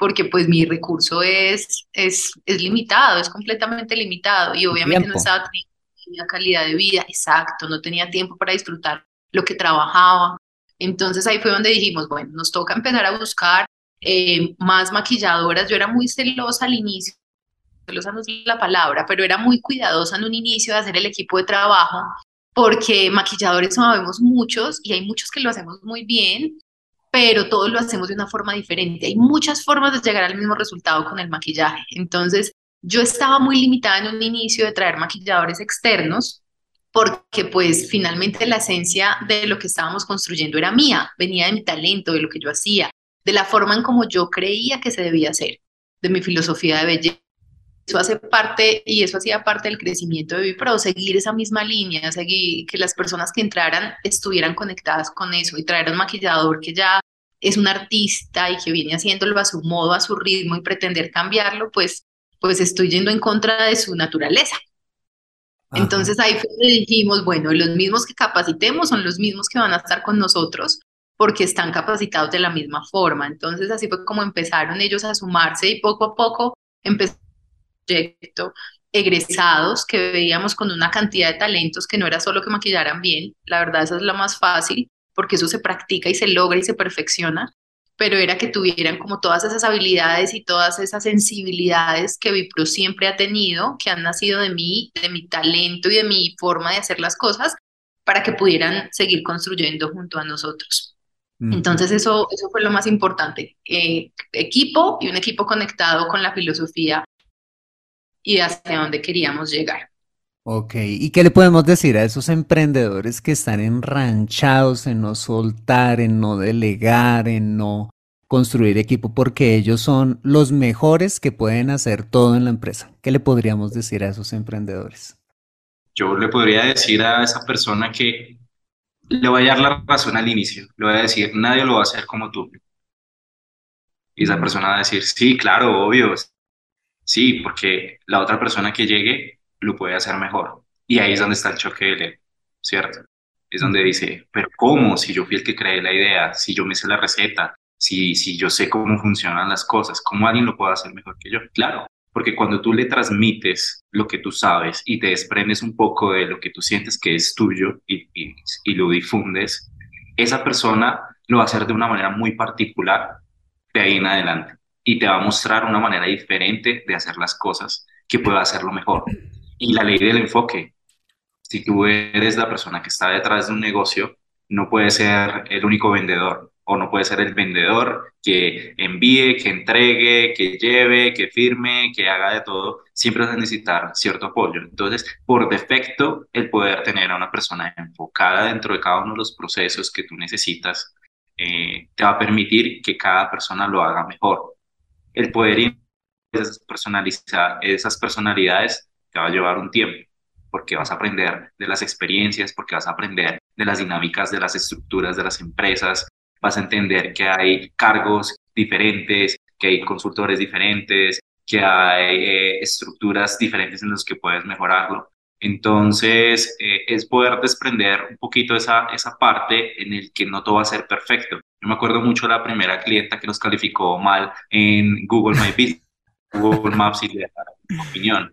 Speaker 3: porque pues mi recurso es, es, es limitado, es completamente limitado y obviamente no estaba teniendo calidad de vida, exacto, no tenía tiempo para disfrutar lo que trabajaba. Entonces ahí fue donde dijimos, bueno, nos toca empezar a buscar eh, más maquilladoras. Yo era muy celosa al inicio celosa la palabra, pero era muy cuidadosa en un inicio de hacer el equipo de trabajo, porque maquilladores sabemos muchos y hay muchos que lo hacemos muy bien, pero todos lo hacemos de una forma diferente. Hay muchas formas de llegar al mismo resultado con el maquillaje. Entonces, yo estaba muy limitada en un inicio de traer maquilladores externos, porque pues finalmente la esencia de lo que estábamos construyendo era mía, venía de mi talento, de lo que yo hacía, de la forma en como yo creía que se debía hacer, de mi filosofía de belleza eso hace parte y eso hacía parte del crecimiento de Vipro, seguir esa misma línea, seguir que las personas que entraran estuvieran conectadas con eso y traer un maquillador que ya es un artista y que viene haciéndolo a su modo, a su ritmo y pretender cambiarlo, pues, pues estoy yendo en contra de su naturaleza. Entonces ahí fue donde dijimos, bueno, los mismos que capacitemos son los mismos que van a estar con nosotros porque están capacitados de la misma forma. Entonces así fue como empezaron ellos a sumarse y poco a poco empezaron proyecto egresados que veíamos con una cantidad de talentos que no era solo que maquillaran bien, la verdad eso es lo más fácil porque eso se practica y se logra y se perfecciona, pero era que tuvieran como todas esas habilidades y todas esas sensibilidades que Vipro siempre ha tenido, que han nacido de mí, de mi talento y de mi forma de hacer las cosas, para que pudieran seguir construyendo junto a nosotros. Entonces eso, eso fue lo más importante, eh, equipo y un equipo conectado con la filosofía y hacia dónde queríamos llegar.
Speaker 1: Ok, ¿y qué le podemos decir a esos emprendedores que están enranchados en no soltar, en no delegar, en no construir equipo, porque ellos son los mejores que pueden hacer todo en la empresa? ¿Qué le podríamos decir a esos emprendedores?
Speaker 4: Yo le podría decir a esa persona que le voy a dar la razón al inicio, le voy a decir, nadie lo va a hacer como tú. Y esa persona va a decir, sí, claro, obvio, sí, porque la otra persona que llegue lo puede hacer mejor. Y ahí es donde está el choque del ego, ¿cierto? Es donde dice, pero ¿cómo? Si yo fui el que creé la idea, si yo me sé la receta, si, si yo sé cómo funcionan las cosas, ¿cómo alguien lo puede hacer mejor que yo? Claro, porque cuando tú le transmites lo que tú sabes y te desprendes un poco de lo que tú sientes que es tuyo y, y, y lo difundes, esa persona lo va a hacer de una manera muy particular de ahí en adelante y te va a mostrar una manera diferente de hacer las cosas que pueda hacerlo mejor. Y la ley del enfoque. Si tú eres la persona que está detrás de un negocio, no puedes ser el único vendedor o no puede ser el vendedor que envíe, que entregue, que lleve, que firme, que haga de todo. Siempre vas a necesitar cierto apoyo. Entonces, por defecto, el poder tener a una persona enfocada dentro de cada uno de los procesos que tú necesitas eh, te va a permitir que cada persona lo haga mejor. El poder esas, esas personalidades te va a llevar un tiempo, porque vas a aprender de las experiencias, porque vas a aprender de las dinámicas de las estructuras de las empresas, vas a entender que hay cargos diferentes, que hay consultores diferentes, que hay eh, estructuras diferentes en las que puedes mejorarlo. Entonces, eh, es poder desprender un poquito esa, esa parte en el que no todo va a ser perfecto. Yo me acuerdo mucho de la primera clienta que nos calificó mal en Google My Business, Google Maps y le opinión.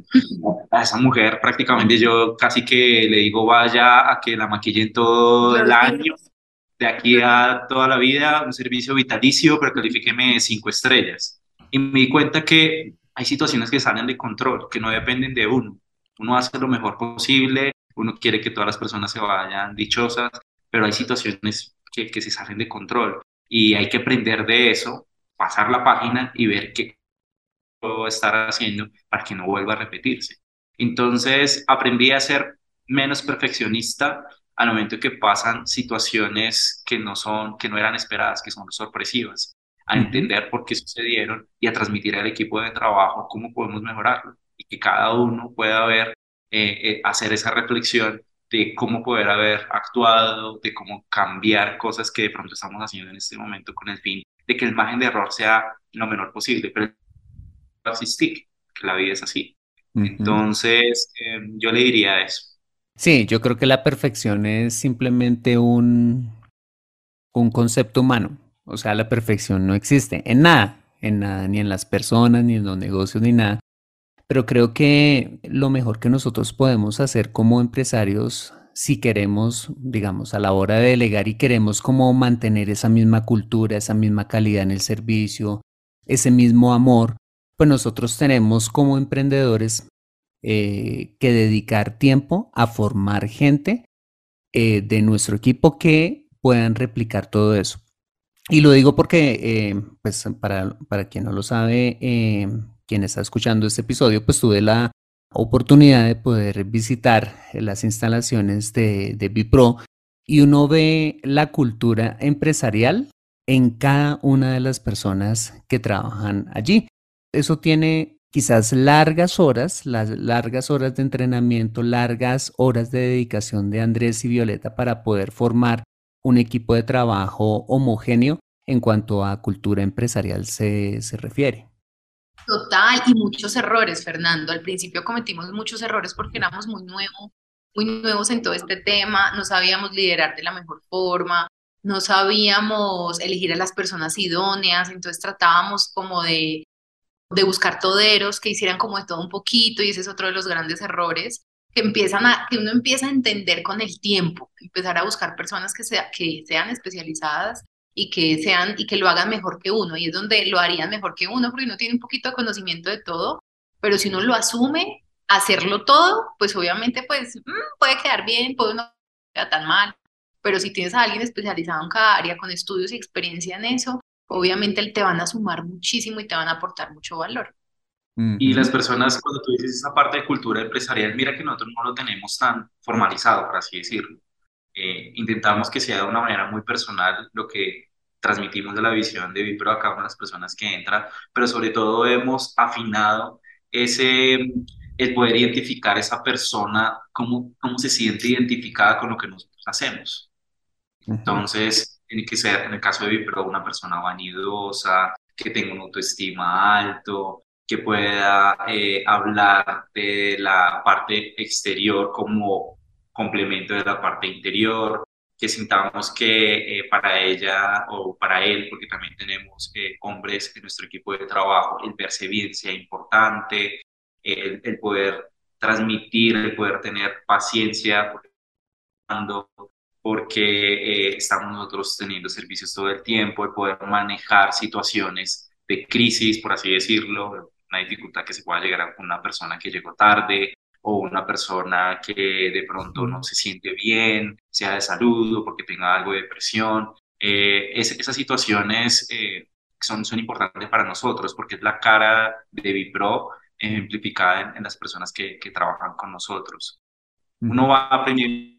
Speaker 4: A esa mujer prácticamente yo casi que le digo vaya a que la maquillen todo el año, de aquí a toda la vida, un servicio vitalicio, pero califíqueme cinco estrellas. Y me di cuenta que hay situaciones que salen de control, que no dependen de uno. Uno hace lo mejor posible, uno quiere que todas las personas se vayan dichosas, pero hay situaciones que, que se salen de control y hay que aprender de eso, pasar la página y ver qué puedo estar haciendo para que no vuelva a repetirse. Entonces aprendí a ser menos perfeccionista al momento que pasan situaciones que no son, que no eran esperadas, que son sorpresivas, a entender por qué sucedieron y a transmitir al equipo de trabajo cómo podemos mejorarlo y que cada uno pueda ver, eh, eh, hacer esa reflexión de cómo poder haber actuado, de cómo cambiar cosas que de pronto estamos haciendo en este momento con el fin de que el margen de error sea lo menor posible, pero asistir, que la vida es así. Entonces, em, yo le diría eso.
Speaker 1: Sí, yo creo que la perfección es simplemente un, un concepto humano. O sea, la perfección no existe en nada, en nada, ni en las personas, ni en los negocios, ni nada. Pero creo que lo mejor que nosotros podemos hacer como empresarios, si queremos, digamos, a la hora de delegar y queremos como mantener esa misma cultura, esa misma calidad en el servicio, ese mismo amor, pues nosotros tenemos como emprendedores eh, que dedicar tiempo a formar gente eh, de nuestro equipo que puedan replicar todo eso. Y lo digo porque, eh, pues para, para, quien no lo sabe, quien está escuchando este episodio, pues tuve la oportunidad de poder visitar las instalaciones de, de Bipro y uno ve la cultura empresarial en cada una de las personas que trabajan allí. Eso tiene quizás largas horas, las largas horas de entrenamiento, largas horas de dedicación de Andrés y Violeta para poder formar un equipo de trabajo homogéneo en cuanto a cultura empresarial se, se refiere.
Speaker 3: Total, y muchos errores, Fernando. Al principio cometimos muchos errores porque éramos muy nuevos, muy nuevos en todo este tema, no sabíamos liderar de la mejor forma, no sabíamos elegir a las personas idóneas, entonces tratábamos como de, de buscar toderos que hicieran como de todo un poquito, y ese es otro de los grandes errores que empiezan a, que uno empieza a entender con el tiempo, empezar a buscar personas que, sea, que sean especializadas y que sean y que lo hagan mejor que uno y es donde lo harían mejor que uno porque uno tiene un poquito de conocimiento de todo, pero si uno lo asume, hacerlo todo, pues obviamente pues mm, puede quedar bien, puede no quedar tan mal, pero si tienes a alguien especializado en cada área con estudios y experiencia en eso, obviamente te van a sumar muchísimo y te van a aportar mucho valor.
Speaker 4: Y las personas, cuando tú dices esa parte de cultura empresarial, mira que nosotros no lo tenemos tan formalizado, por así decirlo. Eh, intentamos que sea de una manera muy personal lo que transmitimos de la visión de Vipro a cada una de las personas que entran, pero sobre todo hemos afinado ese, el poder identificar a esa persona, cómo, cómo se siente identificada con lo que nosotros hacemos. Entonces, tiene que ser, en el caso de Vipro, una persona vanidosa, que tenga una autoestima alto, que pueda eh, hablar de la parte exterior como complemento de la parte interior, que sintamos que eh, para ella o para él, porque también tenemos eh, hombres en nuestro equipo de trabajo, el verse bien sea importante, el, el poder transmitir, el poder tener paciencia, porque estamos nosotros teniendo servicios todo el tiempo, el poder manejar situaciones de crisis, por así decirlo, una dificultad que se pueda llegar a una persona que llegó tarde o una persona que de pronto no se siente bien, sea de salud o porque tenga algo de depresión. Eh, esas situaciones eh, son, son importantes para nosotros porque es la cara de Vipro ejemplificada en, las personas que, que, trabajan con nosotros. Uno va aprendiendo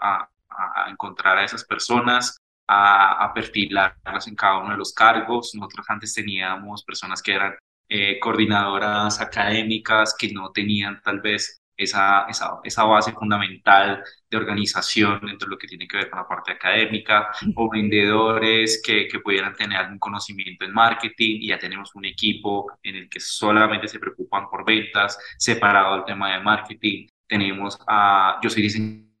Speaker 4: a, a, encontrar a esas personas, a, a perfilarlas en cada uno de los cargos. Nosotros antes teníamos personas que eran eh, coordinadoras académicas que no tenían tal vez esa, esa, esa, base fundamental de organización dentro de lo que tiene que ver con la parte académica, o vendedores que, que pudieran tener algún conocimiento en marketing y ya tenemos un equipo en el que solamente se preocupan por ventas, separado del tema de marketing. Tenemos a, yo soy diseñador,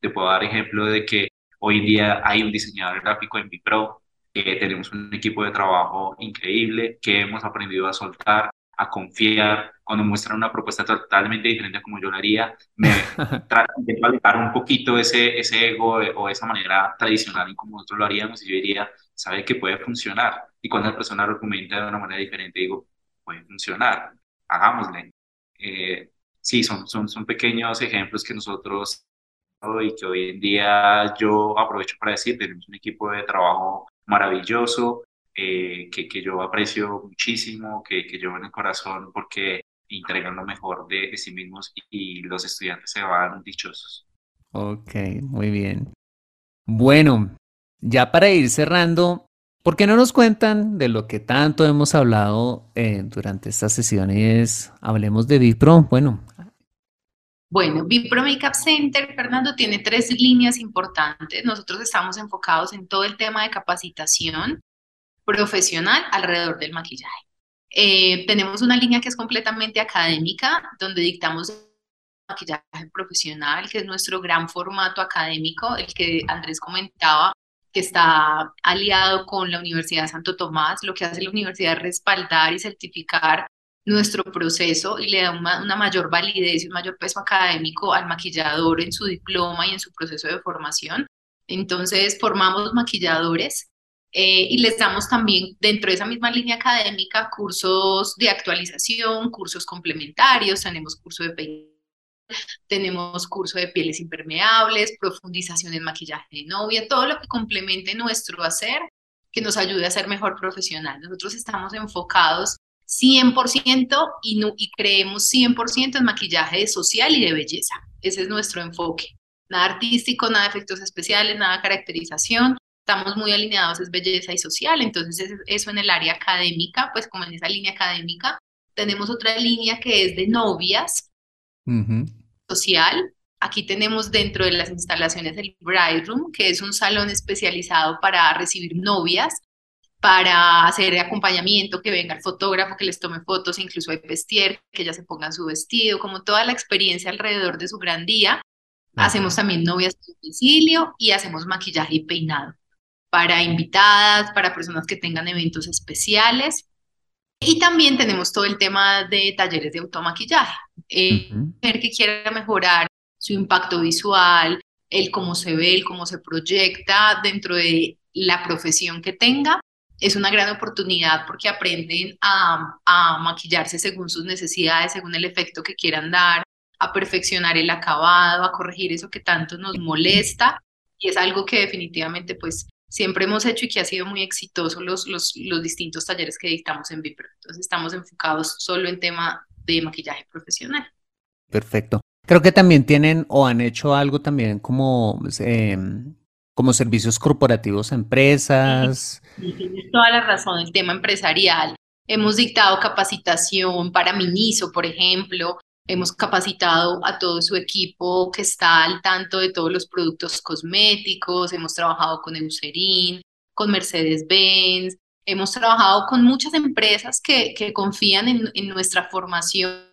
Speaker 4: te puedo dar ejemplo de que hoy en día hay un diseñador gráfico en Vipro tenemos un equipo de trabajo increíble, que hemos aprendido a soltar, a confiar. Cuando muestran una propuesta totalmente diferente a como yo lo haría, me trato de alejar un poquito ese, ese ego o esa manera tradicional en como nosotros lo haríamos y yo diría, sabe que puede funcionar. Y cuando la persona lo argumenta de una manera diferente, digo, puede funcionar, hagámosle. Eh, sí, son, son, son pequeños ejemplos que nosotros y que hoy en día yo aprovecho para decir, tenemos un equipo de trabajo maravilloso, eh, que, que, yo aprecio muchísimo, que, que llevo en el corazón porque entregan lo mejor de, sí mismos y, los estudiantes se van dichosos.
Speaker 1: Ok, muy bien. Bueno, ya para ir cerrando, ¿por qué no nos cuentan de lo que tanto hemos hablado eh, durante estas sesiones? Hablemos de Vipro. Bueno,
Speaker 3: bueno, Vipro Makeup Center, Fernando, tiene tres líneas importantes. Nosotros estamos enfocados en todo el tema de capacitación profesional alrededor del maquillaje. Eh, tenemos una línea que es completamente académica, donde dictamos maquillaje profesional, que es nuestro gran formato académico, el que Andrés comentaba, que está aliado con la Universidad de Santo Tomás. Lo que hace la universidad es respaldar y certificar nuestro proceso y le da una, mayor validez y un mayor peso académico al maquillador en su diploma y en su proceso de formación. Entonces, formamos maquilladores eh, y les damos también dentro de esa misma línea académica cursos de actualización, cursos complementarios, tenemos curso de tenemos curso de pieles impermeables, profundización en maquillaje de novia, todo lo que complemente nuestro hacer, que nos ayude a ser mejor profesional. Nosotros estamos enfocados 100% y, y creemos 100% en maquillaje social y de belleza. Ese es nuestro enfoque. Nada artístico, nada de efectos especiales, nada de caracterización. Estamos muy alineados, es belleza y social. Entonces, eso en el área académica, pues como en esa línea académica, tenemos otra línea que es de novias, social. Aquí tenemos dentro de las instalaciones el Bride Room, que es un salón especializado para recibir novias para hacer acompañamiento, que venga el fotógrafo, que les tome fotos, incluso hay vestier, que ya se pongan su vestido, como toda la experiencia alrededor de su gran día. Hacemos también novias de domicilio y hacemos maquillaje y peinado para invitadas, para personas que tengan eventos especiales. Y también tenemos todo el tema de talleres de automaquillaje. Eh, que quiera mejorar su impacto visual, el cómo se ve, el cómo se proyecta dentro de la profesión que tenga, es una gran oportunidad porque aprenden a, a, maquillarse según sus necesidades, según el efecto que quieran dar, a perfeccionar el acabado, a corregir eso que tanto nos molesta y es algo que definitivamente pues siempre hemos hecho y que ha sido muy exitoso los, los, los distintos talleres que dictamos en Vipro. Entonces estamos enfocados solo en tema de maquillaje profesional.
Speaker 1: Perfecto. Creo que también tienen o han hecho algo también como, eh, como servicios corporativos a empresas.
Speaker 3: Tienes toda la razón, el tema empresarial. Hemos dictado capacitación para Miniso, por ejemplo. Hemos capacitado a todo su equipo que está al tanto de todos los productos cosméticos. Hemos trabajado con Eucerin, con Mercedes-Benz. Hemos trabajado con muchas empresas que, que confían en, en nuestra formación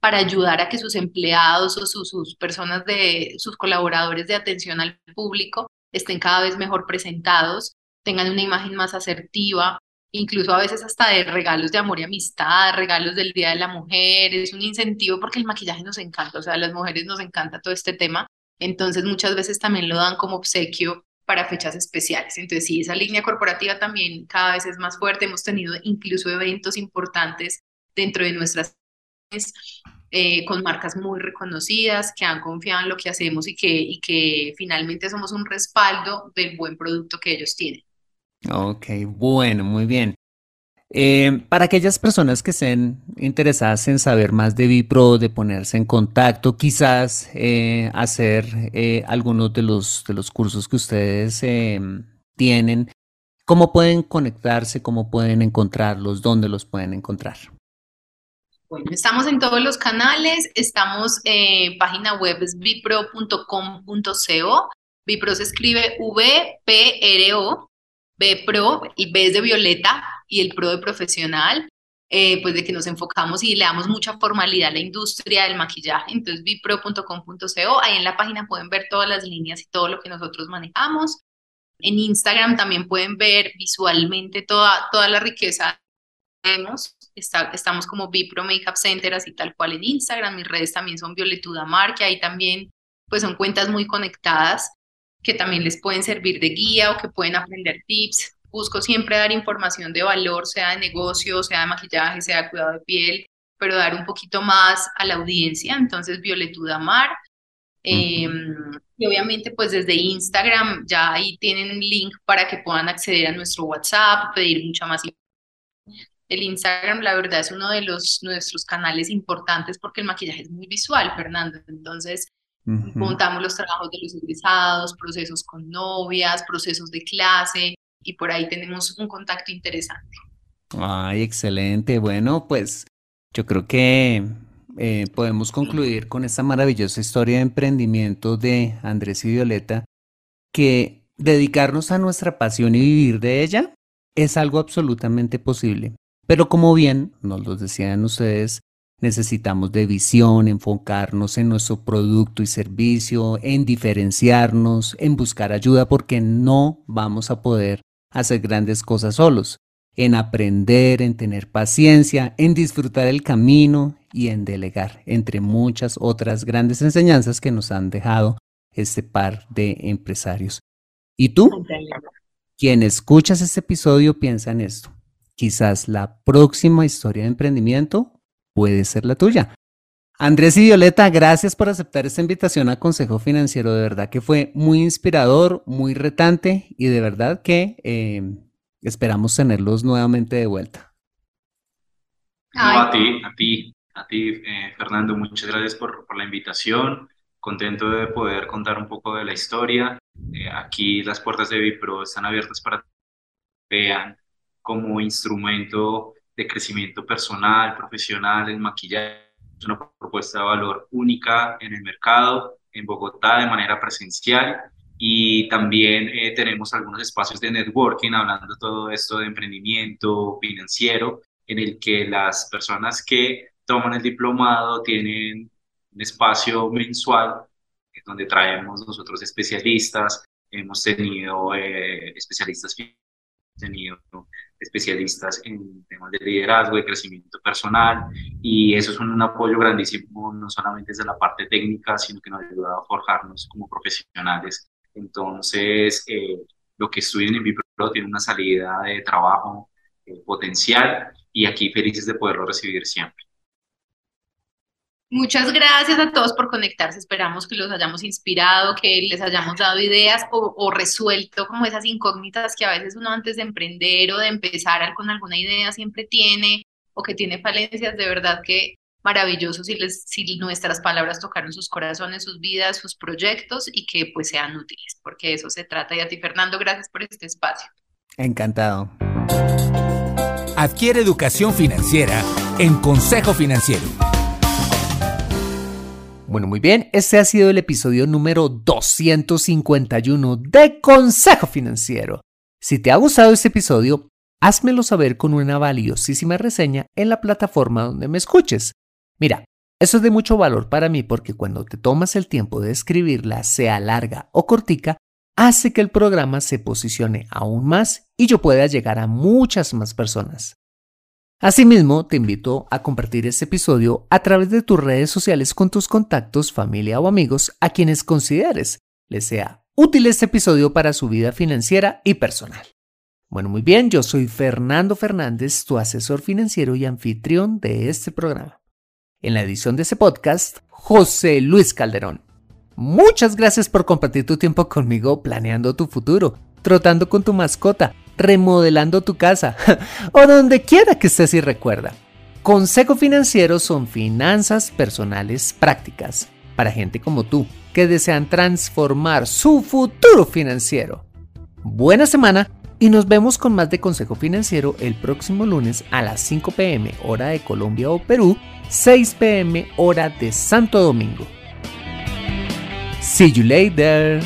Speaker 3: para ayudar a que sus empleados o sus, personas de sus colaboradores de atención al público estén cada vez mejor presentados, tengan una imagen más asertiva, incluso a veces hasta de regalos de amor y amistad, regalos del Día de la Mujer, es un incentivo porque el maquillaje nos encanta, o sea, a las mujeres nos encanta todo este tema, entonces muchas veces también lo dan como obsequio para fechas especiales. Entonces, sí, esa línea corporativa también cada vez es más fuerte, hemos tenido incluso eventos importantes dentro de nuestras eh, con marcas muy reconocidas que han confiado en lo que hacemos y que, y que finalmente somos un respaldo del buen producto que ellos tienen.
Speaker 1: Ok, bueno, muy bien. Eh, para aquellas personas que estén interesadas en saber más de Vipro, de ponerse en contacto, quizás eh, hacer algunos de los, de los cursos que ustedes tienen, ¿cómo pueden conectarse? ¿Cómo pueden encontrarlos? ¿Dónde los pueden encontrar?
Speaker 3: Bueno, estamos en todos los canales, estamos en página web es vipro.com.co. Vipro se escribe V-P-R-O, B Pro, y B es de Violeta y el Pro de profesional, eh, pues de que nos enfocamos y le damos mucha formalidad a la industria del maquillaje. Entonces, vipro.com.co, ahí en la página pueden ver todas las líneas y todo lo que nosotros manejamos. En Instagram también pueden ver visualmente toda, toda la riqueza que tenemos estamos como Vipro Makeup Center, así tal cual en Instagram. Mis redes también son Violetuda Mar, que ahí también pues son cuentas muy conectadas que también les pueden servir de guía o que pueden aprender tips. Busco siempre dar información de valor, sea de negocio, sea de maquillaje, sea de cuidado de piel, pero dar un poquito más a la audiencia. Entonces, Violetuda Mar. Em, y obviamente, pues desde Instagram ya ahí tienen un link para que puedan acceder a nuestro WhatsApp, pedir mucha más el Instagram, la verdad, es uno de los nuestros canales importantes porque el maquillaje es muy visual, Fernando. Entonces, montamos los trabajos de los egresados, procesos con novias, procesos de clase, y por ahí tenemos un contacto interesante.
Speaker 1: Ay, excelente. Bueno, pues yo creo que eh, podemos concluir con esta maravillosa historia de emprendimiento de Andrés y Violeta, que dedicarnos a nuestra pasión y vivir de ella es algo absolutamente posible. Pero como bien nos lo decían ustedes, necesitamos de visión, enfocarnos en nuestro producto y servicio, en diferenciarnos, en buscar ayuda porque no vamos a poder hacer grandes cosas solos, en aprender, en tener paciencia, en disfrutar el camino y en delegar, entre muchas otras grandes enseñanzas que nos han dejado este par de empresarios. ¿Y tú? Quien escuchas este episodio piensa en esto quizás la próxima historia de emprendimiento puede ser la tuya. Andrés y Violeta, gracias por aceptar esta invitación a Consejo Financiero. De verdad que fue muy inspirador, muy retante y de verdad que eh, esperamos tenerlos nuevamente de vuelta.
Speaker 4: a ti, a ti, a ti, eh, Fernando, muchas gracias por, la invitación. Contento de poder contar un poco de la historia. Eh, aquí las puertas de Vipro están abiertas para que vean como instrumento de crecimiento personal, profesional, el maquillaje es una propuesta de valor única en el mercado, en Bogotá de manera presencial. Y también eh, tenemos algunos espacios de networking hablando todo esto de emprendimiento financiero en el que las personas que toman el diplomado tienen un espacio mensual donde traemos nosotros especialistas, hemos tenido eh, especialistas tenido especialistas en temas de liderazgo, y crecimiento personal, y eso es un, apoyo grandísimo, no solamente desde la parte técnica, sino que nos ha ayudado a forjarnos como profesionales. Entonces, eh, lo que estudian en Vipro tiene una salida de trabajo eh, potencial y aquí felices de poderlo recibir siempre.
Speaker 3: Muchas gracias a todos por conectarse. Esperamos que los hayamos inspirado, que les hayamos dado ideas o, resuelto como esas incógnitas que a veces uno antes de emprender o de empezar con alguna idea siempre tiene o que tiene falencias. De verdad que maravilloso si, si nuestras palabras tocaron sus corazones, sus vidas, sus proyectos y que pues sean útiles, porque eso se trata. Y a ti, Fernando, gracias por este espacio.
Speaker 1: Encantado.
Speaker 2: Adquiere educación financiera en Consejo Financiero.
Speaker 1: Bueno, muy bien, este ha sido el episodio número 251 de Consejo Financiero. Si te ha gustado este episodio, házmelo saber con una valiosísima reseña en la plataforma donde me escuches. Mira, eso es de mucho valor para mí porque cuando te tomas el tiempo de escribirla, sea larga o cortica, hace que el programa se posicione aún más y yo pueda llegar a muchas más personas. Asimismo, te invito a compartir este episodio a través de tus redes sociales con tus contactos, familia o amigos a quienes consideres les sea útil este episodio para su vida financiera y personal. Bueno, muy bien, yo soy Fernando Fernández, tu asesor financiero y anfitrión de este programa. En la edición de este podcast, José Luis Calderón. Muchas gracias por compartir tu tiempo conmigo planeando tu futuro, trotando con tu mascota remodelando tu casa o donde quiera que estés y recuerda. Consejo Financiero son finanzas personales prácticas para gente como tú que desean transformar su futuro financiero. Buena semana y nos vemos con más de Consejo Financiero el próximo lunes a las 5 pm hora de Colombia o Perú, 6 pm hora de Santo Domingo. See you later.